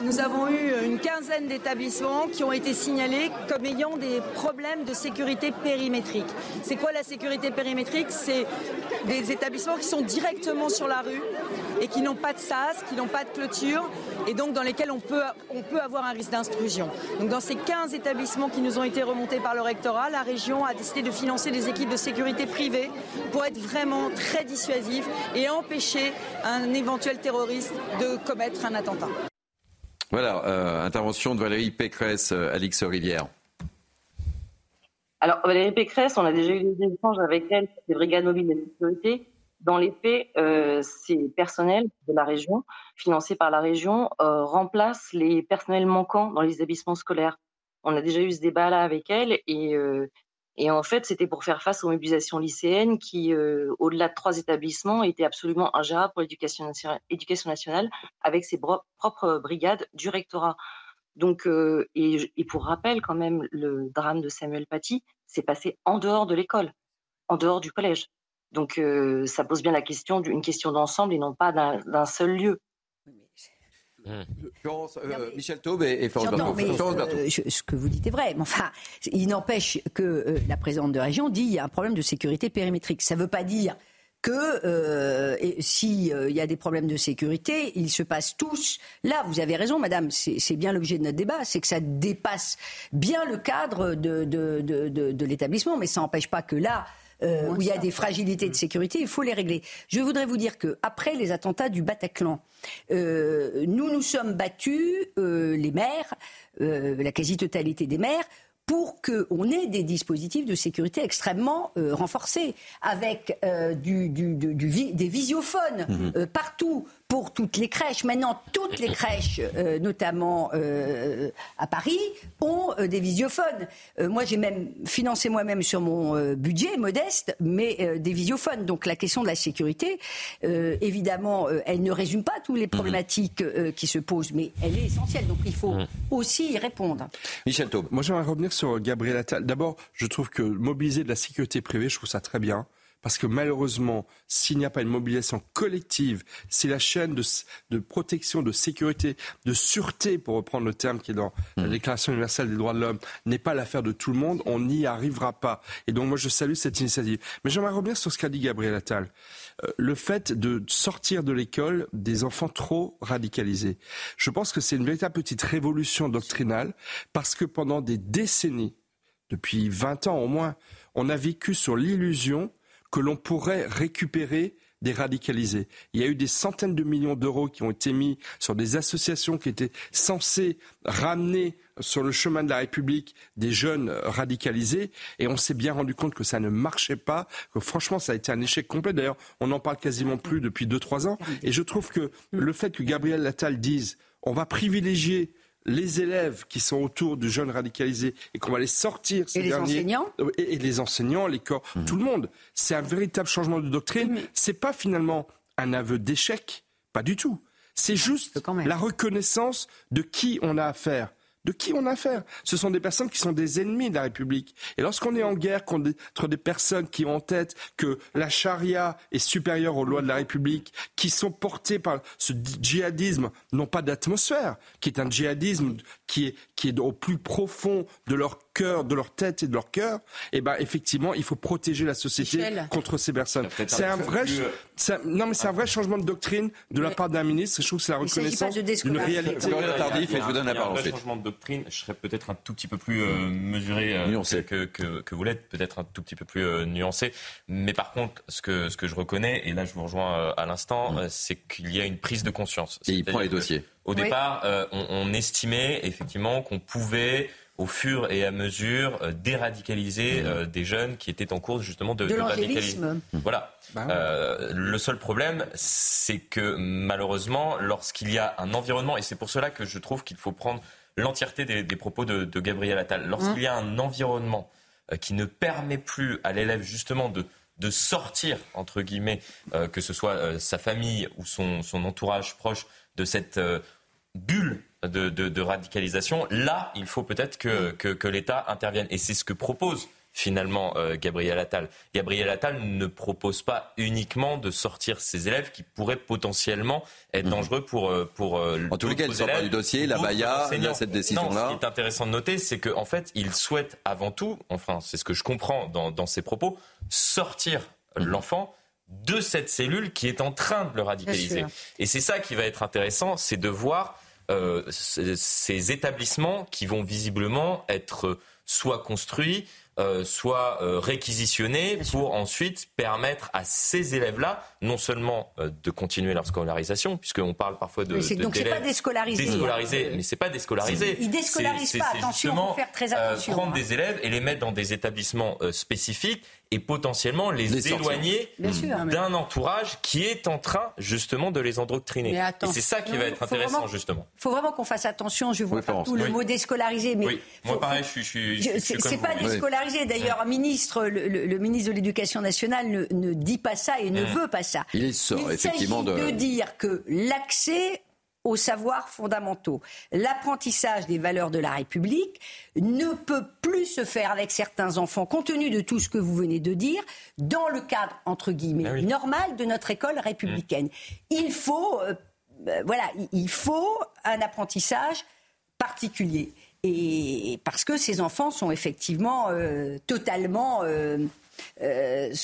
[SPEAKER 33] Nous avons eu une quinzaine d'établissements qui ont été signalés comme ayant des problèmes de sécurité périmétrique. C'est quoi la sécurité périmétrique? C'est des établissements qui sont directement sur la rue et qui n'ont pas de sas, qui n'ont pas de clôture et donc dans lesquels on peut, avoir un risque d'intrusion. Donc dans ces 15 établissements qui nous ont été remontés par le rectorat, la région a décidé de financer des équipes de sécurité privées pour être vraiment très dissuasif et empêcher un éventuel terroriste de commettre un attentat.
[SPEAKER 1] Voilà, euh, intervention de Valérie Pécresse, euh, Alix Rivière.
[SPEAKER 32] Alors, Valérie Pécresse, on a déjà eu des échanges avec elle les brigades mobiles de sécurité. Dans les faits, euh, ces personnels de la région, financés par la région, remplacent les personnels manquants dans les établissements scolaires. On a déjà eu ce débat-là avec elle et et en fait, c'était pour faire face aux mobilisations lycéennes qui, euh, au-delà de trois établissements, étaient absolument ingérables pour l'éducation nationale, avec ses propres brigades du rectorat. Donc, euh, et, pour rappel, quand même, le drame de Samuel Paty s'est passé en dehors de l'école, en dehors du collège. Donc, euh, ça pose bien la question d'une question d'ensemble et non pas d'un seul lieu.
[SPEAKER 1] Mmh. Euh, Michel Taube et, Florence
[SPEAKER 30] euh, ce que vous dites est vrai. Mais enfin, il n'empêche que euh, la présidente de région dit qu'il y a un problème de sécurité périmétrique. Ça ne veut pas dire que s'il y a des problèmes de sécurité, ils se passent tous. Là, vous avez raison, madame, c'est bien l'objet de notre débat, c'est que ça dépasse bien le cadre de, de, de, de l'établissement, mais ça n'empêche pas que là, euh, où il y a des fragilités de sécurité, il faut les régler. Je voudrais vous dire que après les attentats du Bataclan, euh, nous nous sommes battus, euh, les maires, la quasi-totalité des maires, pour qu'on ait des dispositifs de sécurité extrêmement renforcés, avec du, des visiophones mmh. partout, pour toutes les crèches. Maintenant, toutes les crèches, euh, notamment euh, à Paris, ont euh, des visiophones. moi, j'ai même financé moi-même sur mon budget modeste, mais des visiophones. Donc la question de la sécurité, évidemment, elle ne résume pas toutes les problématiques qui se posent, mais elle est essentielle. Donc il faut aussi y répondre.
[SPEAKER 1] Michel Taube.
[SPEAKER 9] Moi, j'aimerais revenir sur Gabriel Attal. D'abord, je trouve que mobiliser de la sécurité privée, je trouve ça très bien. Parce que malheureusement, s'il n'y a pas une mobilisation collective, si la chaîne de, protection, de sécurité, de sûreté, pour reprendre le terme qui est dans la hmm. Déclaration universelle des droits de l'homme, n'est pas l'affaire de tout le monde, on n'y arrivera pas. Et donc moi, je salue cette initiative. Mais j'aimerais revenir sur ce qu'a dit Gabriel Attal. Euh, le fait de sortir de l'école des enfants trop radicalisés. Je pense que c'est une véritable petite révolution doctrinale parce que pendant des décennies, depuis 20 ans au moins, on a vécu sur l'illusion que l'on pourrait récupérer des radicalisés. Il y a eu des centaines de millions d'euros qui ont été mis sur des associations qui étaient censées ramener sur le chemin de la République des jeunes radicalisés et on s'est bien rendu compte que ça ne marchait pas, que franchement ça a été un échec complet. D'ailleurs, on n'en parle quasiment plus depuis 2-3 ans et je trouve que le fait que Gabriel Lattal dise on va privilégier les élèves qui sont autour du jeune radicalisé et qu'on va les sortir ces
[SPEAKER 30] et les enseignants
[SPEAKER 9] et, les enseignants, les corps, mmh. tout le monde. C'est un véritable changement de doctrine. Ce C'est pas finalement un aveu d'échec, pas du tout. C'est juste la reconnaissance de qui on a affaire de qui on a affaire? Ce sont des personnes qui sont des ennemis de la République. Et lorsqu'on est en guerre contre des personnes qui ont en tête que la charia est supérieure aux lois de la République, qui sont portées par ce djihadisme, non pas d'atmosphère, qui est un djihadisme qui est, qui est au plus profond de leur cœur, de leur tête et de leur cœur, eh ben effectivement, il faut protéger la société contre ces personnes. C'est un vrai, non mais c'est un vrai changement de doctrine de la part d'un ministre. Je trouve que c'est la reconnaissance d'une réalité.
[SPEAKER 1] Tardif, et je vous donne la parole.
[SPEAKER 10] Un changement de doctrine, je serais peut-être un tout petit peu plus euh, mesuré euh, que, que, que, vous l'êtes, peut-être un tout petit peu plus euh, nuancé. Mais par contre, ce que ce que je reconnais, et là je vous rejoins à l'instant, mm. c'est qu'il y a une prise de conscience.
[SPEAKER 1] Et il prend les dossiers.
[SPEAKER 10] Au départ, on, on estimait effectivement qu'on pouvait au fur et à mesure euh, déradicaliser mmh. euh, des jeunes qui étaient en cours justement de,
[SPEAKER 30] de, radicaliser.
[SPEAKER 10] Voilà. Bah euh, le seul problème, c'est que malheureusement, lorsqu'il y a un environnement, et c'est pour cela que je trouve qu'il faut prendre l'entièreté des, propos de, de, Gabriel Attal, lorsqu'il y a un environnement qui ne permet plus à l'élève justement de de sortir, entre guillemets, que ce soit sa famille ou son, son, entourage proche de cette bulle de, radicalisation, là, il faut peut-être que, que, l'État intervienne. Et c'est ce que propose finalement euh, Gabriel Attal. Gabriel Attal ne propose pas uniquement de sortir ces élèves qui pourraient potentiellement être mhm. dangereux pour euh, pour euh,
[SPEAKER 1] en tous les cas, il sort pas du dossier, la Baya, il a cette décision-là.
[SPEAKER 10] Ce qui est intéressant de noter, c'est qu'en en fait, il souhaite avant tout, enfin, c'est ce que je comprends dans, dans ses propos, sortir mhm. l'enfant de cette cellule qui est en train de le radicaliser. Et c'est ça qui va être intéressant, c'est de voir euh, ces établissements qui vont visiblement être soit construits, euh, soit euh, réquisitionnés pour ensuite permettre à ces élèves-là non seulement euh, de continuer leur scolarisation, puisqu'on parle parfois de,
[SPEAKER 30] de donc c'est pas déscolarisé,
[SPEAKER 10] déscolarisé mais c'est pas déscolarisé.
[SPEAKER 30] Ils déscolarisent pas. Attention, faut faire très attention.
[SPEAKER 10] prendre hein. des élèves et les mettre dans des établissements spécifiques et potentiellement les, éloigner d'un entourage qui est en train justement de les endoctriner. et c'est ça qui va être intéressant justement.
[SPEAKER 30] Il faut vraiment qu'on fasse attention. Je vois tout le mot déscolarisé, mais
[SPEAKER 10] oui. moi pareil, je suis. Je,
[SPEAKER 30] c'est pas déscolarisé. D'ailleurs, ministre, le, ministre de l'Éducation nationale ne, ne, dit pas ça et ne veut pas ça.
[SPEAKER 1] Il sort effectivement de...
[SPEAKER 30] de dire que l'accès aux savoirs fondamentaux. L'apprentissage des valeurs de la République ne peut plus se faire avec certains enfants, compte tenu de tout ce que vous venez de dire, dans le cadre, entre guillemets, ah normal de notre école républicaine. Mmh. Il faut, euh, euh, voilà, il faut un apprentissage particulier. Et parce que ces enfants sont effectivement euh, totalement
[SPEAKER 10] euh,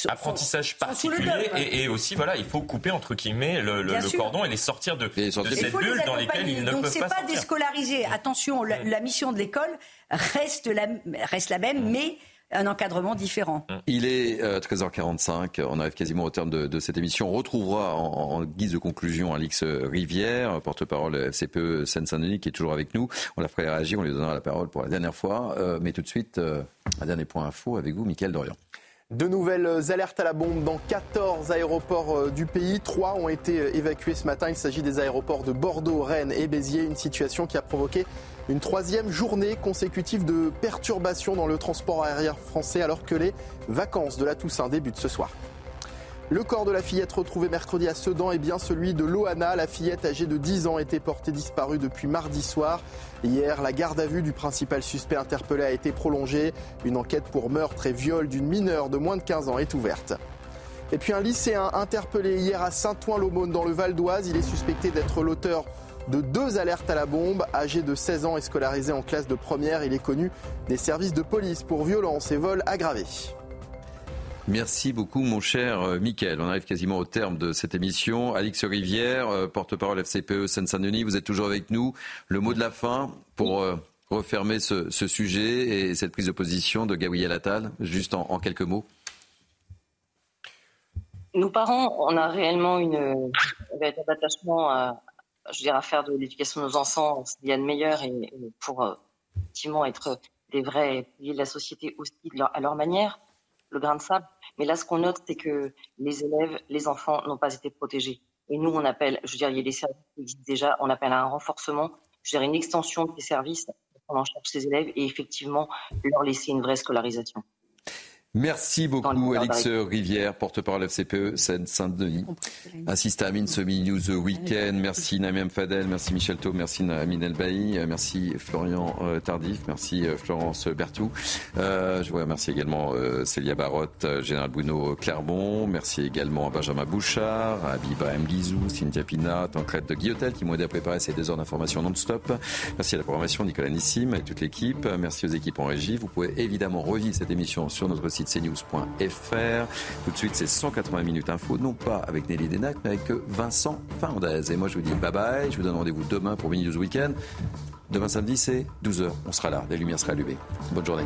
[SPEAKER 10] apprentissage particulier et, aussi voilà il faut couper entre guillemets le, le, cordon et les sortir de, de cette bulle dans laquelle ils ne
[SPEAKER 30] Donc,
[SPEAKER 10] peuvent
[SPEAKER 30] pas,
[SPEAKER 10] pas
[SPEAKER 30] déscolariser. Attention, la, mm. mission de l'école reste la, reste la même, mm. mais un encadrement différent.
[SPEAKER 1] Mm. Il est 13h45, euh, on arrive quasiment au terme de, cette émission. On retrouvera en, guise de conclusion Alix Rivière, porte-parole FCPE Seine-Saint-Denis, qui est toujours avec nous. On la ferait réagir, on lui donnera la parole pour la dernière fois. Euh, mais tout de suite, un dernier point info avec vous, Mickaël Dorian.
[SPEAKER 2] De nouvelles alertes à la bombe dans 14 aéroports euh, du pays. Trois ont été euh, évacués ce matin. Il s'agit des aéroports de Bordeaux, Rennes et Béziers. Une situation qui a provoqué une troisième journée consécutive de perturbations dans le transport aérien français alors que les vacances de la Toussaint débutent ce soir. Le corps de la fillette retrouvée mercredi à Sedan est bien celui de Loana. La fillette âgée de 10 ans était portée disparue depuis mardi soir. Hier, la garde à vue du principal suspect interpellé a été prolongée. Une enquête pour meurtre et viol d'une mineure de moins de 15 ans est ouverte. Et puis un lycéen interpellé hier à Saint-Ouen-l'Aumône dans le Val d'Oise. Il est suspecté d'être l'auteur de deux alertes à la bombe. Âgé de 16 ans et scolarisé en classe de première, il est connu des services de police pour violence et vol aggravés.
[SPEAKER 1] Merci beaucoup, mon cher euh, Mickaël. On arrive quasiment au terme de cette émission. Alix Rivière, euh, porte-parole FCPE Seine-Saint-Denis, vous êtes toujours avec nous. Le mot de la fin pour euh, refermer ce, sujet et cette prise de position de Gabriel Attal, juste en, quelques mots.
[SPEAKER 32] Nous, parents, on a réellement une, un véritable attachement à, je à faire de l'éducation de nos enfants il y a de meilleur et, pour effectivement être des vrais piliers de la société aussi à leur manière le grain de sable. Mais là, ce qu'on note, c'est que les élèves, les enfants n'ont pas été protégés. Et nous, on appelle, je veux dire, il y a des services qui existent déjà, on appelle à un renforcement, je veux dire, une extension des services pour en charge ces élèves et effectivement leur laisser une vraie scolarisation.
[SPEAKER 1] Merci beaucoup, Alix Rivière, porte-parole FCPE Seine-Saint-Denis. Assiste à Amine Semi News Weekend. Merci Namiem Fadel, merci Michel Thau, merci Amine Elbaï, merci Florian euh, Tardif, merci euh, Florence Bertou. Euh, je vous remercie également Célia Barotte, Général Bouno Clermont. Merci également à Benjamin Bouchard, à Biba M. Guizou, Cynthia Pina, Tancrète de Guillotel qui m'ont aidé à préparer ces deux heures d'information non-stop. Merci à la programmation Nicolas Nissim et toute l'équipe. Merci aux équipes en régie. Vous pouvez évidemment revivre cette émission sur notre site cnews.fr. Tout de suite, c'est 180 minutes info, non pas avec Nelly Denac, mais avec Vincent Fernandez. Et moi, je vous dis bye bye. Je vous donne rendez-vous demain pour Mini News Weekend. Demain samedi, c'est 12h. On sera là. Les lumières seront allumées. Bonne journée.